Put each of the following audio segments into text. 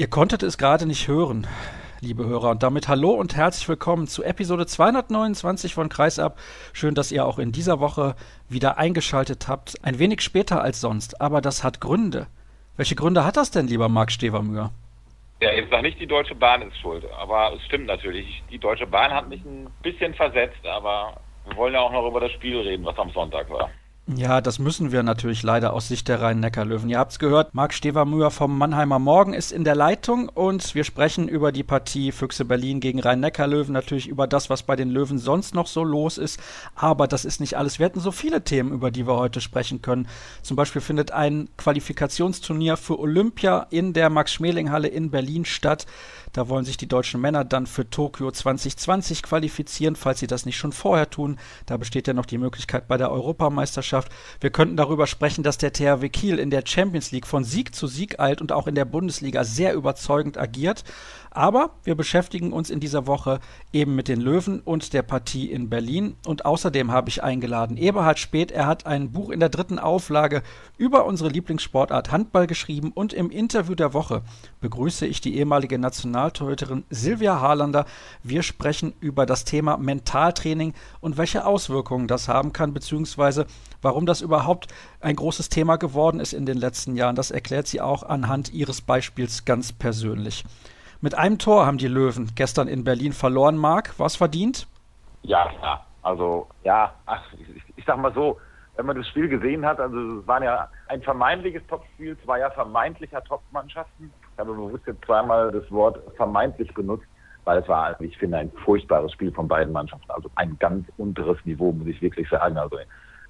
Ihr konntet es gerade nicht hören, liebe Hörer. Und damit hallo und herzlich willkommen zu Episode 229 von Kreisab. Schön, dass ihr auch in dieser Woche wieder eingeschaltet habt. Ein wenig später als sonst, aber das hat Gründe. Welche Gründe hat das denn, lieber Marc Stevermüher? Ja, jetzt sag nicht, die Deutsche Bahn ist schuld, aber es stimmt natürlich. Die Deutsche Bahn hat mich ein bisschen versetzt, aber wir wollen ja auch noch über das Spiel reden, was am Sonntag war. Ja, das müssen wir natürlich leider aus Sicht der Rhein-Neckar-Löwen. Ihr habt es gehört, Marc Stevermüher vom Mannheimer Morgen ist in der Leitung und wir sprechen über die Partie Füchse Berlin gegen Rhein-Neckar-Löwen, natürlich über das, was bei den Löwen sonst noch so los ist. Aber das ist nicht alles. Wir hätten so viele Themen, über die wir heute sprechen können. Zum Beispiel findet ein Qualifikationsturnier für Olympia in der Max-Schmeling-Halle in Berlin statt. Da wollen sich die deutschen Männer dann für Tokio 2020 qualifizieren, falls sie das nicht schon vorher tun. Da besteht ja noch die Möglichkeit bei der Europameisterschaft. Wir könnten darüber sprechen, dass der THW Kiel in der Champions League von Sieg zu Sieg eilt und auch in der Bundesliga sehr überzeugend agiert. Aber wir beschäftigen uns in dieser Woche eben mit den Löwen und der Partie in Berlin. Und außerdem habe ich eingeladen Eberhard Speth. Er hat ein Buch in der dritten Auflage über unsere Lieblingssportart Handball geschrieben. Und im Interview der Woche begrüße ich die ehemalige Nationaltorhüterin Silvia Harlander. Wir sprechen über das Thema Mentaltraining und welche Auswirkungen das haben kann, beziehungsweise warum das überhaupt ein großes Thema geworden ist in den letzten Jahren. Das erklärt sie auch anhand ihres Beispiels ganz persönlich. Mit einem Tor haben die Löwen gestern in Berlin verloren, Marc. Was verdient? Ja, ja. Also, ja, ach, ich, ich sag mal so, wenn man das Spiel gesehen hat, also es war ja ein vermeintliches Topspiel, ja vermeintlicher Topmannschaften. Ich habe bewusst jetzt zweimal das Wort vermeintlich benutzt, weil es war, ich finde, ein furchtbares Spiel von beiden Mannschaften. Also ein ganz unteres Niveau, muss ich wirklich sagen. Also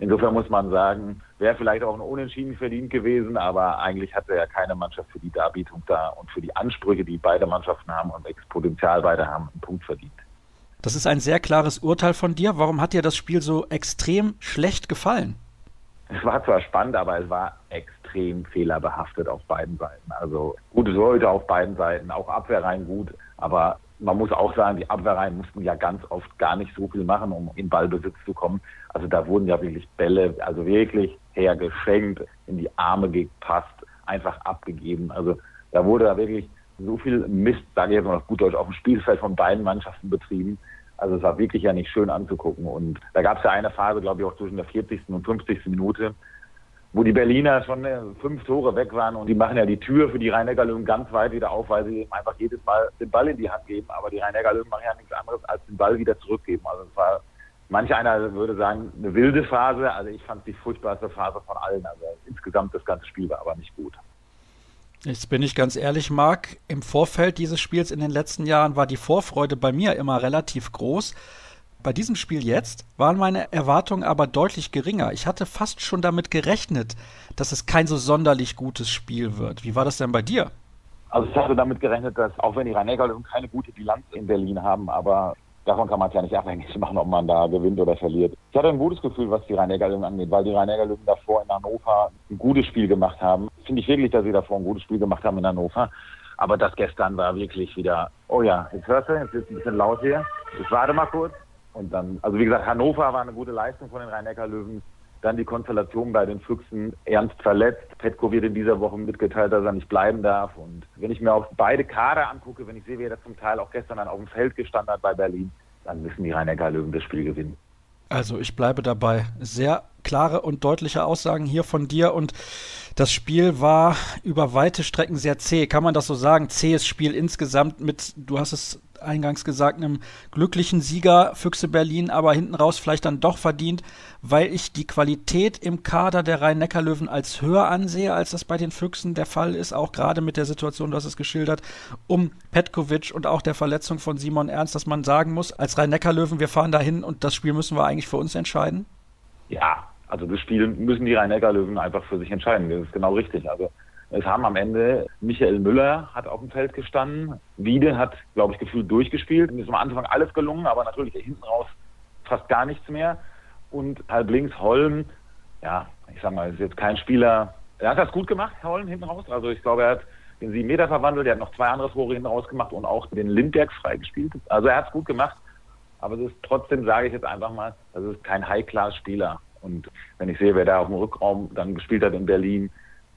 Insofern muss man sagen, wäre vielleicht auch ein Unentschieden verdient gewesen, aber eigentlich hatte ja keine Mannschaft für die Darbietung da und für die Ansprüche, die beide Mannschaften haben und Exponential beide haben, einen Punkt verdient. Das ist ein sehr klares Urteil von dir. Warum hat dir das Spiel so extrem schlecht gefallen? Es war zwar spannend, aber es war extrem fehlerbehaftet auf beiden Seiten. Also gute Leute auf beiden Seiten, auch Abwehrreihen gut, aber man muss auch sagen, die Abwehrreihen mussten ja ganz oft gar nicht so viel machen, um in Ballbesitz zu kommen. Also da wurden ja wirklich Bälle, also wirklich hergeschenkt, in die Arme gepasst, einfach abgegeben. Also da wurde da wirklich so viel Mist, sage ich jetzt mal auf gut Deutsch, auf dem Spielfeld von beiden Mannschaften betrieben. Also es war wirklich ja nicht schön anzugucken. Und da gab es ja eine Phase, glaube ich, auch zwischen der 40. und 50. Minute, wo die Berliner schon äh, fünf Tore weg waren und die machen ja die Tür für die Rhein-Neckar-Löwen ganz weit wieder auf, weil sie einfach jedes Mal den Ball in die Hand geben. Aber die Rhein-Neckar-Löwen machen ja nichts anderes, als den Ball wieder zurückgeben. Also es war, manch einer würde sagen, eine wilde Phase. Also ich fand die furchtbarste Phase von allen. Also insgesamt das ganze Spiel war aber nicht gut. Jetzt bin ich ganz ehrlich, Marc, im Vorfeld dieses Spiels in den letzten Jahren war die Vorfreude bei mir immer relativ groß. Bei diesem Spiel jetzt waren meine Erwartungen aber deutlich geringer. Ich hatte fast schon damit gerechnet, dass es kein so sonderlich gutes Spiel wird. Wie war das denn bei dir? Also ich hatte damit gerechnet, dass auch wenn die rhein keine gute Bilanz in Berlin haben, aber davon kann man es ja nicht abhängig machen, ob man da gewinnt oder verliert. Ich hatte ein gutes Gefühl, was die rhein angeht, weil die rhein davor in Hannover ein gutes Spiel gemacht haben. Finde ich wirklich, dass sie davor ein gutes Spiel gemacht haben in Hannover. Aber das gestern war wirklich wieder, oh ja, jetzt hörst du, jetzt ist ein bisschen laut hier. Ich warte mal kurz. Und dann, also wie gesagt, Hannover war eine gute Leistung von den Rhein-Neckar-Löwen. Dann die Konstellation bei den Füchsen ernst verletzt. Petko wird in dieser Woche mitgeteilt, dass er nicht bleiben darf. Und wenn ich mir auch beide Kader angucke, wenn ich sehe, wie er das zum Teil auch gestern dann auf dem Feld gestanden hat bei Berlin, dann müssen die Rhein-Neckar-Löwen das Spiel gewinnen. Also ich bleibe dabei. Sehr klare und deutliche Aussagen hier von dir und das Spiel war über weite Strecken sehr zäh. Kann man das so sagen? Zähes Spiel insgesamt mit, du hast es eingangs gesagt, einem glücklichen Sieger Füchse Berlin, aber hinten raus vielleicht dann doch verdient, weil ich die Qualität im Kader der Rhein-Neckar-Löwen als höher ansehe, als das bei den Füchsen der Fall ist, auch gerade mit der Situation, du hast es geschildert, um Petkovic und auch der Verletzung von Simon Ernst, dass man sagen muss, als Rhein-Neckar-Löwen, wir fahren dahin und das Spiel müssen wir eigentlich für uns entscheiden? Ja, also das Spiel müssen die Rhein-Neckar-Löwen einfach für sich entscheiden. Das ist genau richtig. Also es haben am Ende Michael Müller hat auf dem Feld gestanden. Wiede hat, glaube ich, gefühlt durchgespielt. Mir ist am Anfang alles gelungen, aber natürlich hinten raus fast gar nichts mehr. Und halb links Holm, ja, ich sag mal, ist jetzt kein Spieler. Er hat das gut gemacht, Holm, hinten raus. Also ich glaube, er hat den sieben Meter verwandelt, er hat noch zwei andere Tore hinten raus gemacht und auch den Lindberg freigespielt. Also er hat es gut gemacht. Aber es ist trotzdem, sage ich jetzt einfach mal, das ist kein High-Class-Spieler. Und wenn ich sehe, wer da auf dem Rückraum dann gespielt hat in Berlin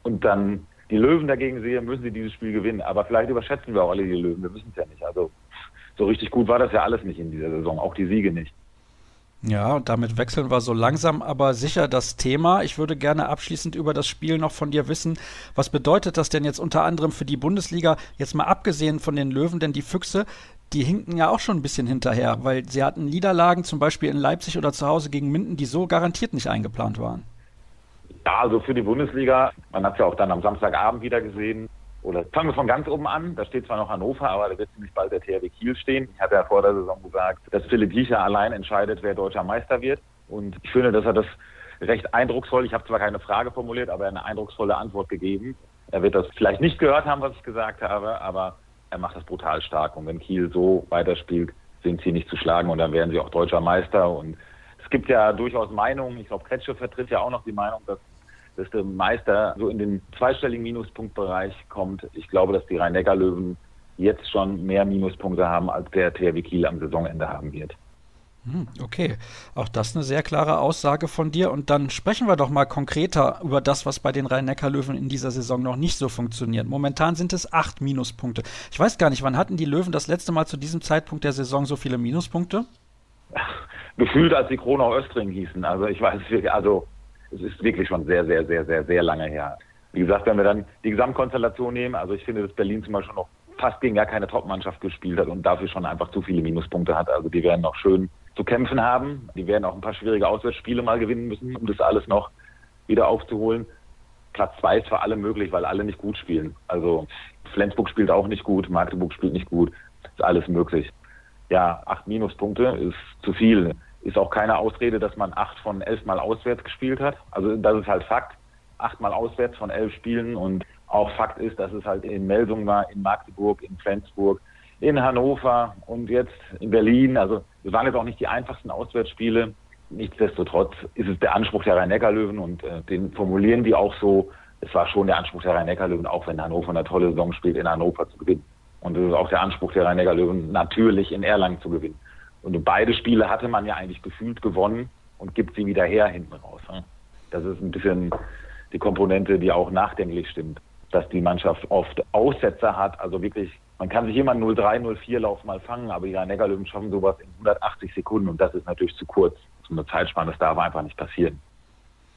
und dann die Löwen dagegen sehe, müssen sie dieses Spiel gewinnen. Aber vielleicht überschätzen wir auch alle die Löwen. Wir wissen es ja nicht. Also so richtig gut war das ja alles nicht in dieser Saison, auch die Siege nicht. Ja, und damit wechseln wir so langsam aber sicher das Thema. Ich würde gerne abschließend über das Spiel noch von dir wissen. Was bedeutet das denn jetzt unter anderem für die Bundesliga? Jetzt mal abgesehen von den Löwen, denn die Füchse, die hinken ja auch schon ein bisschen hinterher, weil sie hatten Niederlagen zum Beispiel in Leipzig oder zu Hause gegen Minden, die so garantiert nicht eingeplant waren. Ja, also für die Bundesliga, man hat es ja auch dann am Samstagabend wieder gesehen, oder fangen wir von ganz oben an. Da steht zwar noch Hannover, aber da wird ziemlich bald der THW Kiel stehen. Ich hatte ja vor der Saison gesagt, dass Philipp Liecher allein entscheidet, wer deutscher Meister wird. Und ich finde, dass er das recht eindrucksvoll, ich habe zwar keine Frage formuliert, aber eine eindrucksvolle Antwort gegeben. Er wird das vielleicht nicht gehört haben, was ich gesagt habe, aber er macht das brutal stark. Und wenn Kiel so weiterspielt, sind sie nicht zu schlagen und dann werden sie auch deutscher Meister. Und es gibt ja durchaus Meinungen, ich glaube, Kretsche vertritt ja auch noch die Meinung, dass dass der Meister so in den zweistelligen Minuspunktbereich kommt. Ich glaube, dass die Rhein-Neckar-Löwen jetzt schon mehr Minuspunkte haben, als der THW Kiel am Saisonende haben wird. Hm, okay, auch das eine sehr klare Aussage von dir. Und dann sprechen wir doch mal konkreter über das, was bei den Rhein-Neckar-Löwen in dieser Saison noch nicht so funktioniert. Momentan sind es acht Minuspunkte. Ich weiß gar nicht, wann hatten die Löwen das letzte Mal zu diesem Zeitpunkt der Saison so viele Minuspunkte? Gefühlt, als die Kronau Östring hießen. Also ich weiß also es ist wirklich schon sehr, sehr, sehr, sehr, sehr lange her. Wie gesagt, wenn wir dann die Gesamtkonstellation nehmen, also ich finde, dass Berlin zum Beispiel noch fast gegen gar keine Top-Mannschaft gespielt hat und dafür schon einfach zu viele Minuspunkte hat. Also die werden noch schön zu kämpfen haben. Die werden auch ein paar schwierige Auswärtsspiele mal gewinnen müssen, um das alles noch wieder aufzuholen. Platz zwei ist für alle möglich, weil alle nicht gut spielen. Also Flensburg spielt auch nicht gut, Magdeburg spielt nicht gut. Ist alles möglich. Ja, acht Minuspunkte ist zu viel ist auch keine Ausrede, dass man acht von elf Mal auswärts gespielt hat. Also das ist halt Fakt. Achtmal auswärts von elf Spielen und auch Fakt ist, dass es halt in Melsung war, in Magdeburg, in Flensburg, in Hannover und jetzt in Berlin. Also es waren jetzt auch nicht die einfachsten Auswärtsspiele. Nichtsdestotrotz ist es der Anspruch der Rhein-Neckar-Löwen und äh, den formulieren die auch so. Es war schon der Anspruch der Rhein-Neckar-Löwen, auch wenn Hannover eine tolle Saison spielt, in Hannover zu gewinnen. Und es ist auch der Anspruch der Rhein-Neckar-Löwen, natürlich in Erlangen zu gewinnen. Und beide Spiele hatte man ja eigentlich gefühlt gewonnen und gibt sie wieder her hinten raus. Das ist ein bisschen die Komponente, die auch nachdenklich stimmt, dass die Mannschaft oft Aussetzer hat. Also wirklich, man kann sich immer 0-3, 0-4 Lauf mal fangen, aber die Rhein-Neckar-Löwen schaffen sowas in 180 Sekunden und das ist natürlich zu kurz. So eine Zeitspanne, das darf einfach nicht passieren.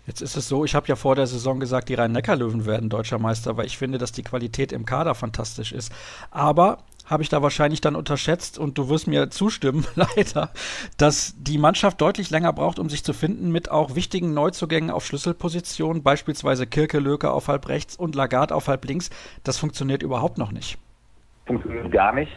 Jetzt ist es so, ich habe ja vor der Saison gesagt, die Rhein-Neckar-Löwen werden deutscher Meister, weil ich finde, dass die Qualität im Kader fantastisch ist. Aber habe ich da wahrscheinlich dann unterschätzt und du wirst mir zustimmen, leider, dass die Mannschaft deutlich länger braucht, um sich zu finden mit auch wichtigen Neuzugängen auf Schlüsselpositionen, beispielsweise Kirke Löke auf halb rechts und Lagarde auf halb links. Das funktioniert überhaupt noch nicht. Funktioniert gar nicht.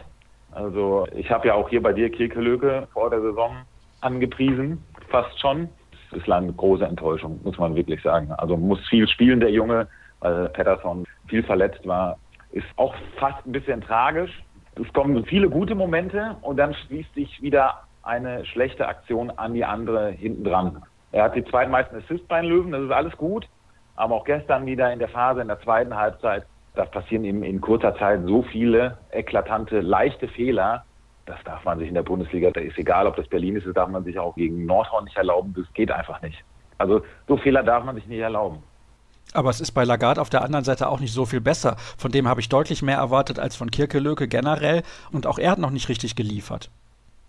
Also ich habe ja auch hier bei dir Kirke Löke vor der Saison angepriesen, fast schon. Bislang eine große Enttäuschung, muss man wirklich sagen. Also muss viel spielen, der Junge, weil Patterson viel verletzt war. Ist auch fast ein bisschen tragisch, es kommen viele gute Momente und dann schließt sich wieder eine schlechte Aktion an die andere hinten dran. Er hat die zweitmeisten Assists bei den Löwen, das ist alles gut. Aber auch gestern wieder in der Phase, in der zweiten Halbzeit, da passieren ihm in kurzer Zeit so viele eklatante, leichte Fehler. Das darf man sich in der Bundesliga, da ist egal, ob das Berlin ist, das darf man sich auch gegen Nordhorn nicht erlauben. Das geht einfach nicht. Also so Fehler darf man sich nicht erlauben. Aber es ist bei Lagarde auf der anderen Seite auch nicht so viel besser. Von dem habe ich deutlich mehr erwartet als von Kirkelöke generell. Und auch er hat noch nicht richtig geliefert.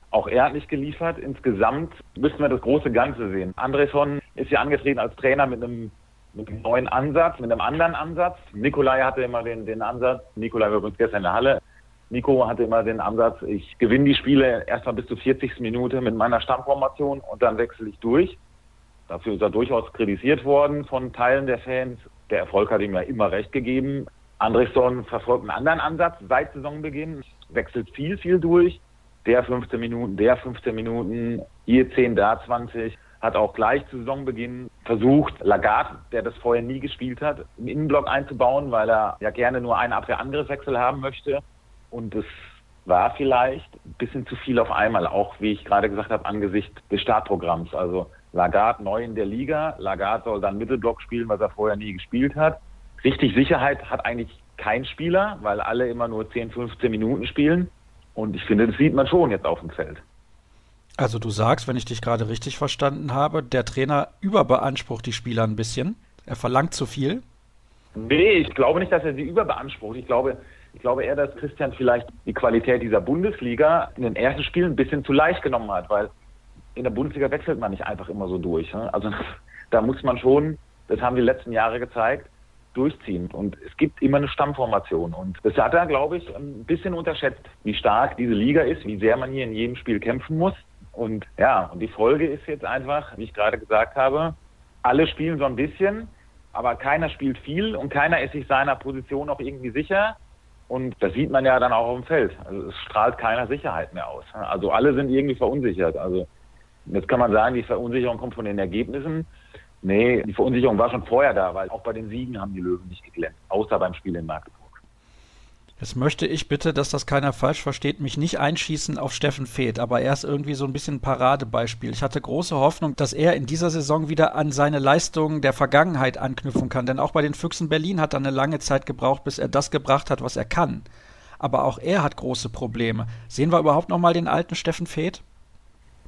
Auch er hat nicht geliefert. Insgesamt müssen wir das große Ganze sehen. Andresson ist ja angetreten als Trainer mit einem, mit einem neuen Ansatz, mit einem anderen Ansatz. Nikolai hatte immer den, den Ansatz. Nikolai war übrigens gestern in der Halle. Nico hatte immer den Ansatz, ich gewinne die Spiele erstmal bis zur 40. Minute mit meiner Stammformation und dann wechsle ich durch. Dafür ist er durchaus kritisiert worden von Teilen der Fans. Der Erfolg hat ihm ja immer recht gegeben. Andrichson verfolgt einen anderen Ansatz seit Saisonbeginn, wechselt viel, viel durch. Der 15 Minuten, der 15 Minuten, hier 10, da 20. Hat auch gleich zu Saisonbeginn versucht, Lagarde, der das vorher nie gespielt hat, im Innenblock einzubauen, weil er ja gerne nur einen Abwehr-Angriffswechsel haben möchte. Und es war vielleicht ein bisschen zu viel auf einmal, auch wie ich gerade gesagt habe, angesichts des Startprogramms. Also Lagarde neu in der Liga. Lagarde soll dann Mittelblock spielen, was er vorher nie gespielt hat. Richtig Sicherheit hat eigentlich kein Spieler, weil alle immer nur 10, 15 Minuten spielen. Und ich finde, das sieht man schon jetzt auf dem Feld. Also du sagst, wenn ich dich gerade richtig verstanden habe, der Trainer überbeansprucht die Spieler ein bisschen. Er verlangt zu viel. Nee, ich glaube nicht, dass er sie überbeansprucht. Ich glaube, ich glaube eher, dass Christian vielleicht die Qualität dieser Bundesliga in den ersten Spielen ein bisschen zu leicht genommen hat, weil in der Bundesliga wechselt man nicht einfach immer so durch. Ne? Also da muss man schon, das haben die letzten Jahre gezeigt, durchziehen. Und es gibt immer eine Stammformation. Und das hat er, glaube ich, ein bisschen unterschätzt, wie stark diese Liga ist, wie sehr man hier in jedem Spiel kämpfen muss. Und ja, und die Folge ist jetzt einfach, wie ich gerade gesagt habe, alle spielen so ein bisschen, aber keiner spielt viel und keiner ist sich seiner Position auch irgendwie sicher. Und das sieht man ja dann auch auf dem Feld. Also es strahlt keiner Sicherheit mehr aus. Also alle sind irgendwie verunsichert. Also jetzt kann man sagen, die Verunsicherung kommt von den Ergebnissen. Nee, die Verunsicherung war schon vorher da, weil auch bei den Siegen haben die Löwen nicht geglänzt, außer beim Spiel in Magdeburg. Jetzt möchte ich bitte, dass das keiner falsch versteht, mich nicht einschießen auf Steffen Feeth, aber er ist irgendwie so ein bisschen ein Paradebeispiel. Ich hatte große Hoffnung, dass er in dieser Saison wieder an seine Leistungen der Vergangenheit anknüpfen kann, denn auch bei den Füchsen Berlin hat er eine lange Zeit gebraucht, bis er das gebracht hat, was er kann. Aber auch er hat große Probleme. Sehen wir überhaupt noch mal den alten Steffen Feeth?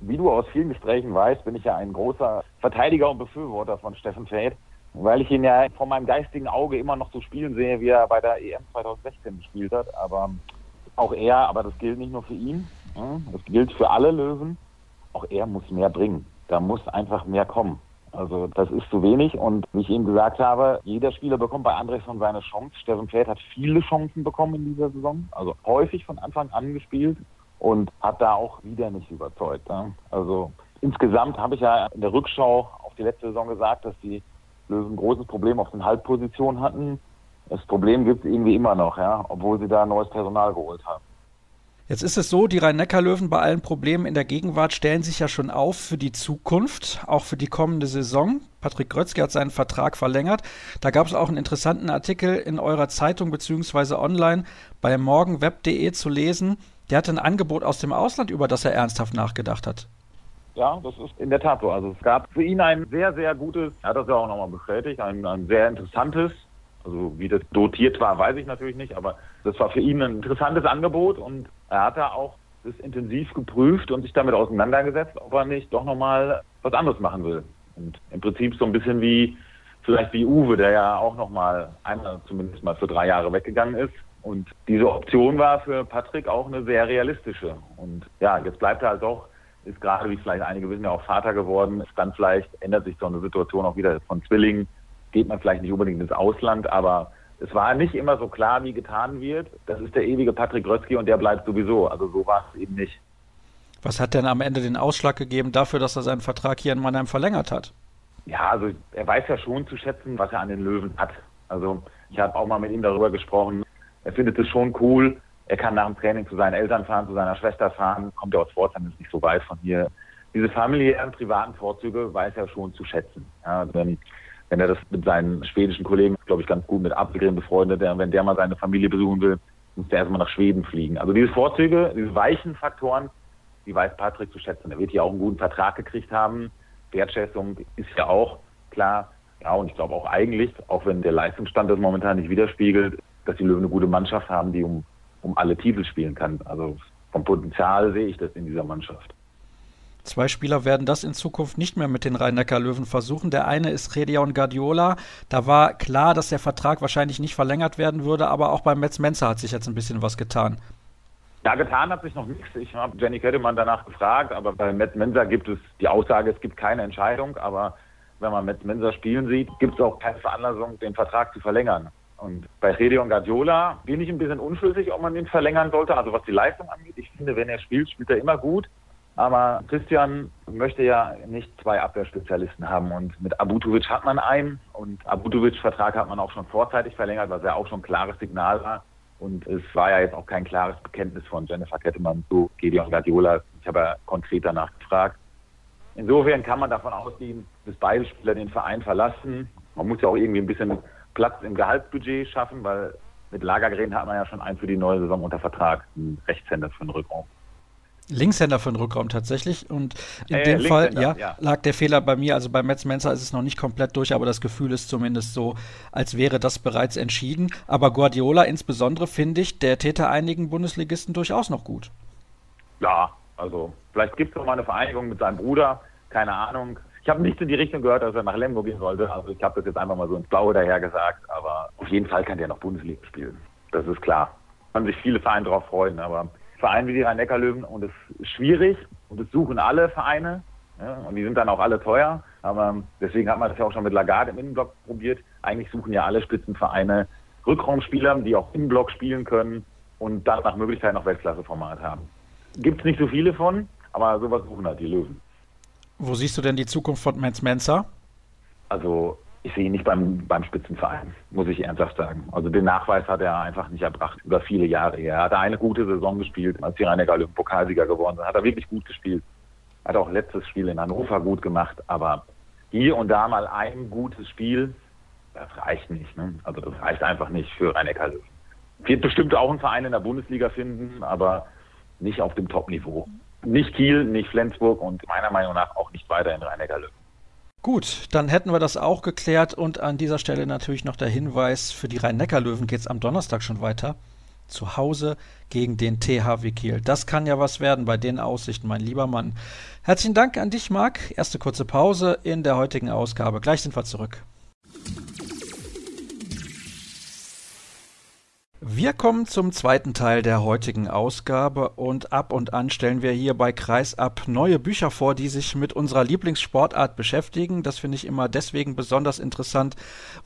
Wie du aus vielen Gesprächen weißt, bin ich ja ein großer Verteidiger und Befürworter von Steffen Feeth weil ich ihn ja vor meinem geistigen Auge immer noch so spielen sehe, wie er bei der EM 2016 gespielt hat. Aber auch er, aber das gilt nicht nur für ihn, das gilt für alle Löwen. Auch er muss mehr bringen. Da muss einfach mehr kommen. Also das ist zu wenig und wie ich eben gesagt habe, jeder Spieler bekommt bei Andresson seine Chance. Steffen Feld hat viele Chancen bekommen in dieser Saison, also häufig von Anfang an gespielt und hat da auch wieder nicht überzeugt. Also insgesamt habe ich ja in der Rückschau auf die letzte Saison gesagt, dass die Löwen ein großes Problem auf den Halbpositionen hatten. Das Problem gibt es irgendwie immer noch, ja, obwohl sie da neues Personal geholt haben. Jetzt ist es so, die Rhein-Neckar-Löwen bei allen Problemen in der Gegenwart stellen sich ja schon auf für die Zukunft, auch für die kommende Saison. Patrick Grötzky hat seinen Vertrag verlängert. Da gab es auch einen interessanten Artikel in eurer Zeitung beziehungsweise online bei morgenweb.de zu lesen. Der hatte ein Angebot aus dem Ausland, über das er ernsthaft nachgedacht hat. Ja, das ist in der Tat so. Also es gab für ihn ein sehr, sehr gutes, er hat das ja auch nochmal bestätigt, ein, ein sehr interessantes, also wie das dotiert war, weiß ich natürlich nicht, aber das war für ihn ein interessantes Angebot und er hat da auch das intensiv geprüft und sich damit auseinandergesetzt, ob er nicht doch nochmal was anderes machen will. Und im Prinzip so ein bisschen wie, vielleicht wie Uwe, der ja auch nochmal einmal zumindest mal für drei Jahre weggegangen ist. Und diese Option war für Patrick auch eine sehr realistische. Und ja, jetzt bleibt er halt auch ist gerade, wie vielleicht einige wissen, ja auch Vater geworden. Ist dann vielleicht ändert sich so eine Situation auch wieder von Zwillingen. Geht man vielleicht nicht unbedingt ins Ausland, aber es war nicht immer so klar, wie getan wird. Das ist der ewige Patrick Grötzky und der bleibt sowieso. Also so war es eben nicht. Was hat denn am Ende den Ausschlag gegeben dafür, dass er seinen Vertrag hier in Mannheim verlängert hat? Ja, also er weiß ja schon zu schätzen, was er an den Löwen hat. Also ich habe auch mal mit ihm darüber gesprochen. Er findet es schon cool, er kann nach dem Training zu seinen Eltern fahren, zu seiner Schwester fahren, kommt er aus Pforzheim, ist nicht so weit von hier. Diese familiären, privaten Vorzüge weiß er schon zu schätzen. Ja, wenn, wenn er das mit seinen schwedischen Kollegen, glaube ich, ganz gut mit Apfelgren befreundet, wenn der mal seine Familie besuchen will, muss der erstmal nach Schweden fliegen. Also diese Vorzüge, diese weichen Faktoren, die weiß Patrick zu schätzen. Er wird hier auch einen guten Vertrag gekriegt haben. Wertschätzung ist ja auch klar. Ja, und ich glaube auch eigentlich, auch wenn der Leistungsstand das momentan nicht widerspiegelt, dass die Löwen eine gute Mannschaft haben, die um um alle Titel spielen kann. Also vom Potenzial sehe ich das in dieser Mannschaft. Zwei Spieler werden das in Zukunft nicht mehr mit den Rhein-Neckar-Löwen versuchen. Der eine ist Redion Guardiola. Da war klar, dass der Vertrag wahrscheinlich nicht verlängert werden würde, aber auch beim Metz Menzer hat sich jetzt ein bisschen was getan. Ja, getan hat sich noch nichts. Ich habe Jenny Kettemann danach gefragt, aber bei Metz Menzer gibt es die Aussage, es gibt keine Entscheidung, aber wenn man Metz Menzer spielen sieht, gibt es auch keine Veranlassung, den Vertrag zu verlängern. Und bei Redion Guardiola bin ich ein bisschen unschlüssig, ob man ihn verlängern sollte. Also was die Leistung angeht, ich finde, wenn er spielt, spielt er immer gut. Aber Christian möchte ja nicht zwei Abwehrspezialisten haben. Und mit Abutovic hat man einen. Und Abutovic Vertrag hat man auch schon vorzeitig verlängert, was ja auch schon ein klares Signal war. Und es war ja jetzt auch kein klares Bekenntnis von Jennifer Kettemann zu Gedeon Guardiola. Ich habe ja konkret danach gefragt. Insofern kann man davon ausgehen, dass beide Spieler den Verein verlassen. Man muss ja auch irgendwie ein bisschen Platz im Gehaltsbudget schaffen, weil mit Lagergren hat man ja schon einen für die neue Saison unter Vertrag, einen Rechtshänder für den Rückraum. Linkshänder für den Rückraum tatsächlich. Und in äh, dem Fall ja, ja, lag der Fehler bei mir. Also bei Metz Menzer ist es noch nicht komplett durch, aber das Gefühl ist zumindest so, als wäre das bereits entschieden. Aber Guardiola insbesondere finde ich, der täte einigen Bundesligisten durchaus noch gut. Ja, also vielleicht gibt es noch mal eine Vereinigung mit seinem Bruder, keine Ahnung. Ich habe nichts in die Richtung gehört, dass er nach Lemgo gehen sollte. Also ich habe das jetzt einfach mal so ins Blaue daher gesagt. Aber auf jeden Fall kann der noch Bundesliga spielen. Das ist klar. Kann sich viele Vereine darauf freuen. Aber Vereine wie die Rhein-Neckar-Löwen und es ist schwierig und es suchen alle Vereine. Ja, und die sind dann auch alle teuer. Aber deswegen hat man das ja auch schon mit Lagarde im Innenblock probiert. Eigentlich suchen ja alle Spitzenvereine Rückraumspieler, die auch im Block spielen können und dann nach Möglichkeit noch Weltklasseformat haben. Gibt es nicht so viele von, aber sowas suchen halt die Löwen. Wo siehst du denn die Zukunft von Menz Mensa? Also ich sehe ihn nicht beim, beim Spitzenverein, muss ich ernsthaft sagen. Also den Nachweis hat er einfach nicht erbracht über viele Jahre. Er hat eine gute Saison gespielt, als die Rhein-Neckar Löwen Pokalsieger geworden sind. Hat er wirklich gut gespielt. Hat auch letztes Spiel in Hannover gut gemacht, aber hier und da mal ein gutes Spiel, das reicht nicht. Ne? Also das reicht einfach nicht für Rhein-Neckar Löwen. Wird bestimmt auch ein Verein in der Bundesliga finden, aber nicht auf dem Top-Niveau. Nicht Kiel, nicht Flensburg und meiner Meinung nach auch nicht weiter in Rhein-Neckar Löwen. Gut, dann hätten wir das auch geklärt und an dieser Stelle natürlich noch der Hinweis, für die Rhein-Neckar-Löwen geht es am Donnerstag schon weiter. Zu Hause gegen den THW Kiel. Das kann ja was werden bei den Aussichten, mein lieber Mann. Herzlichen Dank an dich, Marc. Erste kurze Pause in der heutigen Ausgabe. Gleich sind wir zurück. Wir kommen zum zweiten Teil der heutigen Ausgabe und ab und an stellen wir hier bei Kreisab neue Bücher vor, die sich mit unserer Lieblingssportart beschäftigen. Das finde ich immer deswegen besonders interessant,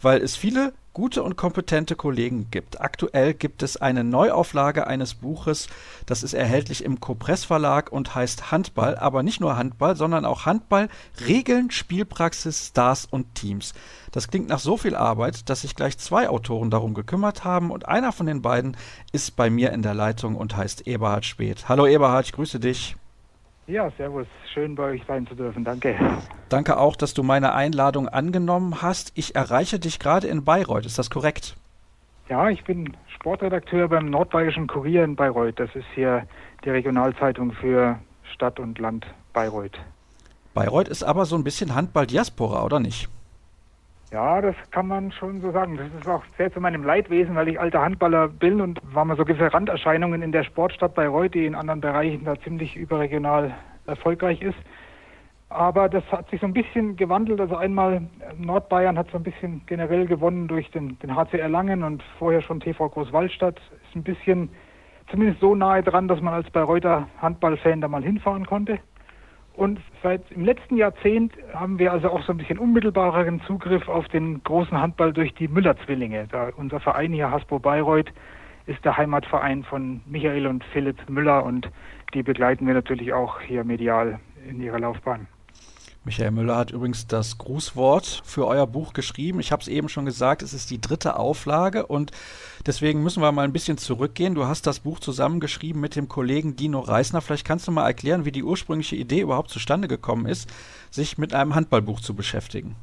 weil es viele gute und kompetente Kollegen gibt. Aktuell gibt es eine Neuauflage eines Buches, das ist erhältlich im Kopress Verlag und heißt Handball, aber nicht nur Handball, sondern auch Handball, Regeln, Spielpraxis, Stars und Teams. Das klingt nach so viel Arbeit, dass sich gleich zwei Autoren darum gekümmert haben und einer von den beiden ist bei mir in der Leitung und heißt Eberhard Speth. Hallo Eberhard, ich grüße dich. Ja, servus. Schön bei euch sein zu dürfen. Danke. Danke auch, dass du meine Einladung angenommen hast. Ich erreiche dich gerade in Bayreuth. Ist das korrekt? Ja, ich bin Sportredakteur beim Nordbayerischen Kurier in Bayreuth. Das ist hier die Regionalzeitung für Stadt und Land Bayreuth. Bayreuth ist aber so ein bisschen Handball-Diaspora, oder nicht? Ja, das kann man schon so sagen. Das ist auch sehr zu meinem Leidwesen, weil ich alter Handballer bin und war mal so gewisse Randerscheinungen in der Sportstadt Bayreuth, die in anderen Bereichen da ziemlich überregional erfolgreich ist. Aber das hat sich so ein bisschen gewandelt. Also einmal Nordbayern hat so ein bisschen generell gewonnen durch den, den HCR Langen und vorher schon TV Großwallstadt. Ist ein bisschen zumindest so nahe dran, dass man als Bayreuther Handballfan da mal hinfahren konnte. Und seit im letzten Jahrzehnt haben wir also auch so ein bisschen unmittelbareren Zugriff auf den großen Handball durch die Müller-Zwillinge. Unser Verein hier, Hasbro Bayreuth, ist der Heimatverein von Michael und Philipp Müller und die begleiten wir natürlich auch hier medial in ihrer Laufbahn. Michael Müller hat übrigens das Grußwort für euer Buch geschrieben. Ich habe es eben schon gesagt, es ist die dritte Auflage und deswegen müssen wir mal ein bisschen zurückgehen. Du hast das Buch zusammengeschrieben mit dem Kollegen Dino Reisner. Vielleicht kannst du mal erklären, wie die ursprüngliche Idee überhaupt zustande gekommen ist, sich mit einem Handballbuch zu beschäftigen.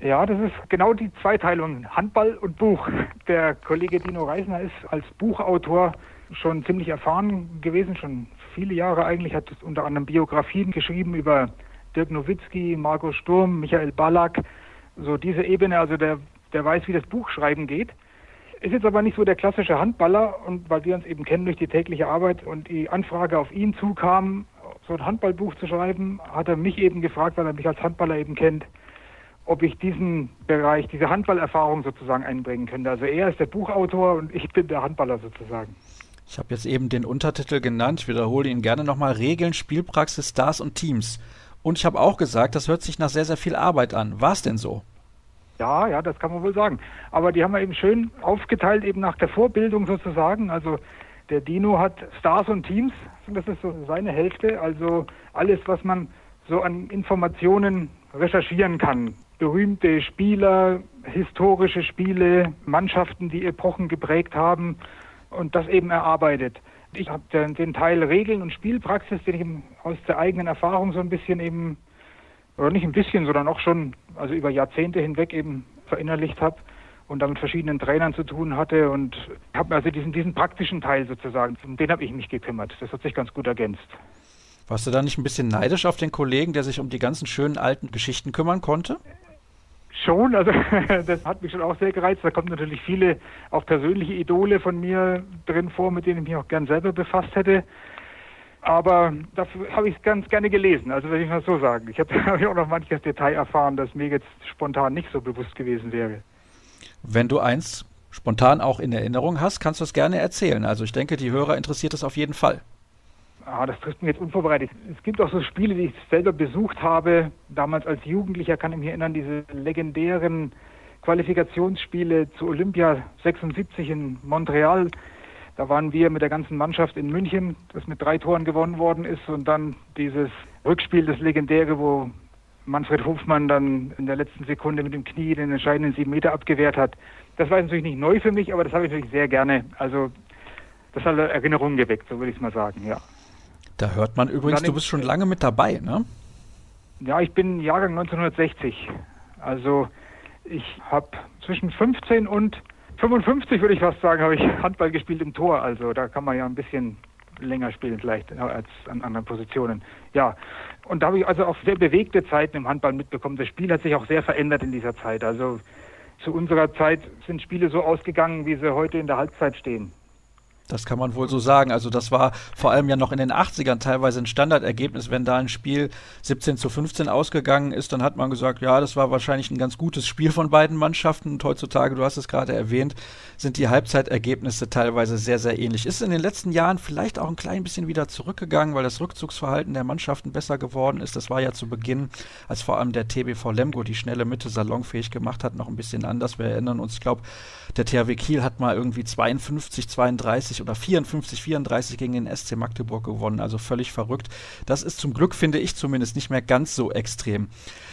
Ja, das ist genau die Zweiteilung, Handball und Buch. Der Kollege Dino Reisner ist als Buchautor schon ziemlich erfahren gewesen, schon viele Jahre eigentlich, hat unter anderem Biografien geschrieben über Dirk Nowitzki, Marco Sturm, Michael Ballack, so diese Ebene, also der, der weiß, wie das Buchschreiben geht. Ist jetzt aber nicht so der klassische Handballer und weil wir uns eben kennen durch die tägliche Arbeit und die Anfrage auf ihn zukam, so ein Handballbuch zu schreiben, hat er mich eben gefragt, weil er mich als Handballer eben kennt, ob ich diesen Bereich, diese Handballerfahrung sozusagen einbringen könnte. Also er ist der Buchautor und ich bin der Handballer sozusagen. Ich habe jetzt eben den Untertitel genannt, ich wiederhole ihn gerne nochmal, Regeln, Spielpraxis, Stars und Teams. Und ich habe auch gesagt, das hört sich nach sehr, sehr viel Arbeit an. War es denn so? Ja, ja, das kann man wohl sagen. Aber die haben wir eben schön aufgeteilt, eben nach der Vorbildung sozusagen. Also der Dino hat Stars und Teams, das ist so seine Hälfte. Also alles, was man so an Informationen recherchieren kann. Berühmte Spieler, historische Spiele, Mannschaften, die Epochen geprägt haben und das eben erarbeitet. Ich habe den, Teil Regeln und Spielpraxis, den ich aus der eigenen Erfahrung so ein bisschen eben, oder nicht ein bisschen, sondern auch schon, also über Jahrzehnte hinweg eben verinnerlicht habe und damit verschiedenen Trainern zu tun hatte und habe also diesen, diesen praktischen Teil sozusagen, um den habe ich mich gekümmert. Das hat sich ganz gut ergänzt. Warst du da nicht ein bisschen neidisch auf den Kollegen, der sich um die ganzen schönen alten Geschichten kümmern konnte? Schon, also das hat mich schon auch sehr gereizt. Da kommen natürlich viele auch persönliche Idole von mir drin vor, mit denen ich mich auch gern selber befasst hätte. Aber dafür habe ich es ganz gerne gelesen, also würde ich mal so sagen. Ich habe hab auch noch manches Detail erfahren, das mir jetzt spontan nicht so bewusst gewesen wäre. Wenn du eins spontan auch in Erinnerung hast, kannst du es gerne erzählen. Also ich denke, die Hörer interessiert es auf jeden Fall. Ah, das trifft mich jetzt unvorbereitet. Es gibt auch so Spiele, die ich selber besucht habe. Damals als Jugendlicher kann ich mich erinnern, diese legendären Qualifikationsspiele zu Olympia 76 in Montreal. Da waren wir mit der ganzen Mannschaft in München, das mit drei Toren gewonnen worden ist. Und dann dieses Rückspiel, das legendäre, wo Manfred Hofmann dann in der letzten Sekunde mit dem Knie den entscheidenden sieben Meter abgewehrt hat. Das war natürlich nicht neu für mich, aber das habe ich natürlich sehr gerne. Also das hat Erinnerungen geweckt, so würde ich es mal sagen, ja. Da hört man übrigens, du bist schon lange mit dabei, ne? Ja, ich bin Jahrgang 1960. Also ich habe zwischen 15 und 55, würde ich fast sagen, habe ich Handball gespielt im Tor. Also da kann man ja ein bisschen länger spielen vielleicht als an anderen Positionen. Ja, und da habe ich also auch sehr bewegte Zeiten im Handball mitbekommen. Das Spiel hat sich auch sehr verändert in dieser Zeit. Also zu unserer Zeit sind Spiele so ausgegangen, wie sie heute in der Halbzeit stehen. Das kann man wohl so sagen. Also das war vor allem ja noch in den 80ern teilweise ein Standardergebnis. Wenn da ein Spiel 17 zu 15 ausgegangen ist, dann hat man gesagt, ja, das war wahrscheinlich ein ganz gutes Spiel von beiden Mannschaften. Und heutzutage, du hast es gerade erwähnt, sind die Halbzeitergebnisse teilweise sehr, sehr ähnlich. Ist in den letzten Jahren vielleicht auch ein klein bisschen wieder zurückgegangen, weil das Rückzugsverhalten der Mannschaften besser geworden ist. Das war ja zu Beginn, als vor allem der TBV Lemgo die schnelle Mitte salonfähig gemacht hat, noch ein bisschen anders. Wir erinnern uns, ich glaube, der THW Kiel hat mal irgendwie 52, 32 53 oder 54, 34 gegen den SC Magdeburg gewonnen. Also völlig verrückt. Das ist zum Glück, finde ich zumindest, nicht mehr ganz so extrem.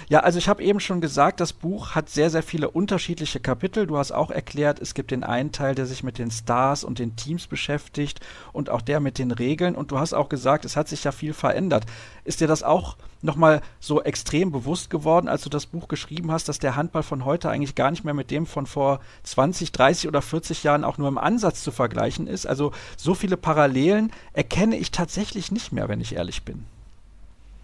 Ja, also ich habe eben schon gesagt, das Buch hat sehr, sehr viele unterschiedliche Kapitel. Du hast auch erklärt, es gibt den einen Teil, der sich mit den Stars und den Teams beschäftigt und auch der mit den Regeln. Und du hast auch gesagt, es hat sich ja viel verändert. Ist dir das auch nochmal so extrem bewusst geworden, als du das Buch geschrieben hast, dass der Handball von heute eigentlich gar nicht mehr mit dem von vor 20, 30 oder 40 Jahren auch nur im Ansatz zu vergleichen ist? Also so viele Parallelen erkenne ich tatsächlich nicht mehr, wenn ich ehrlich bin.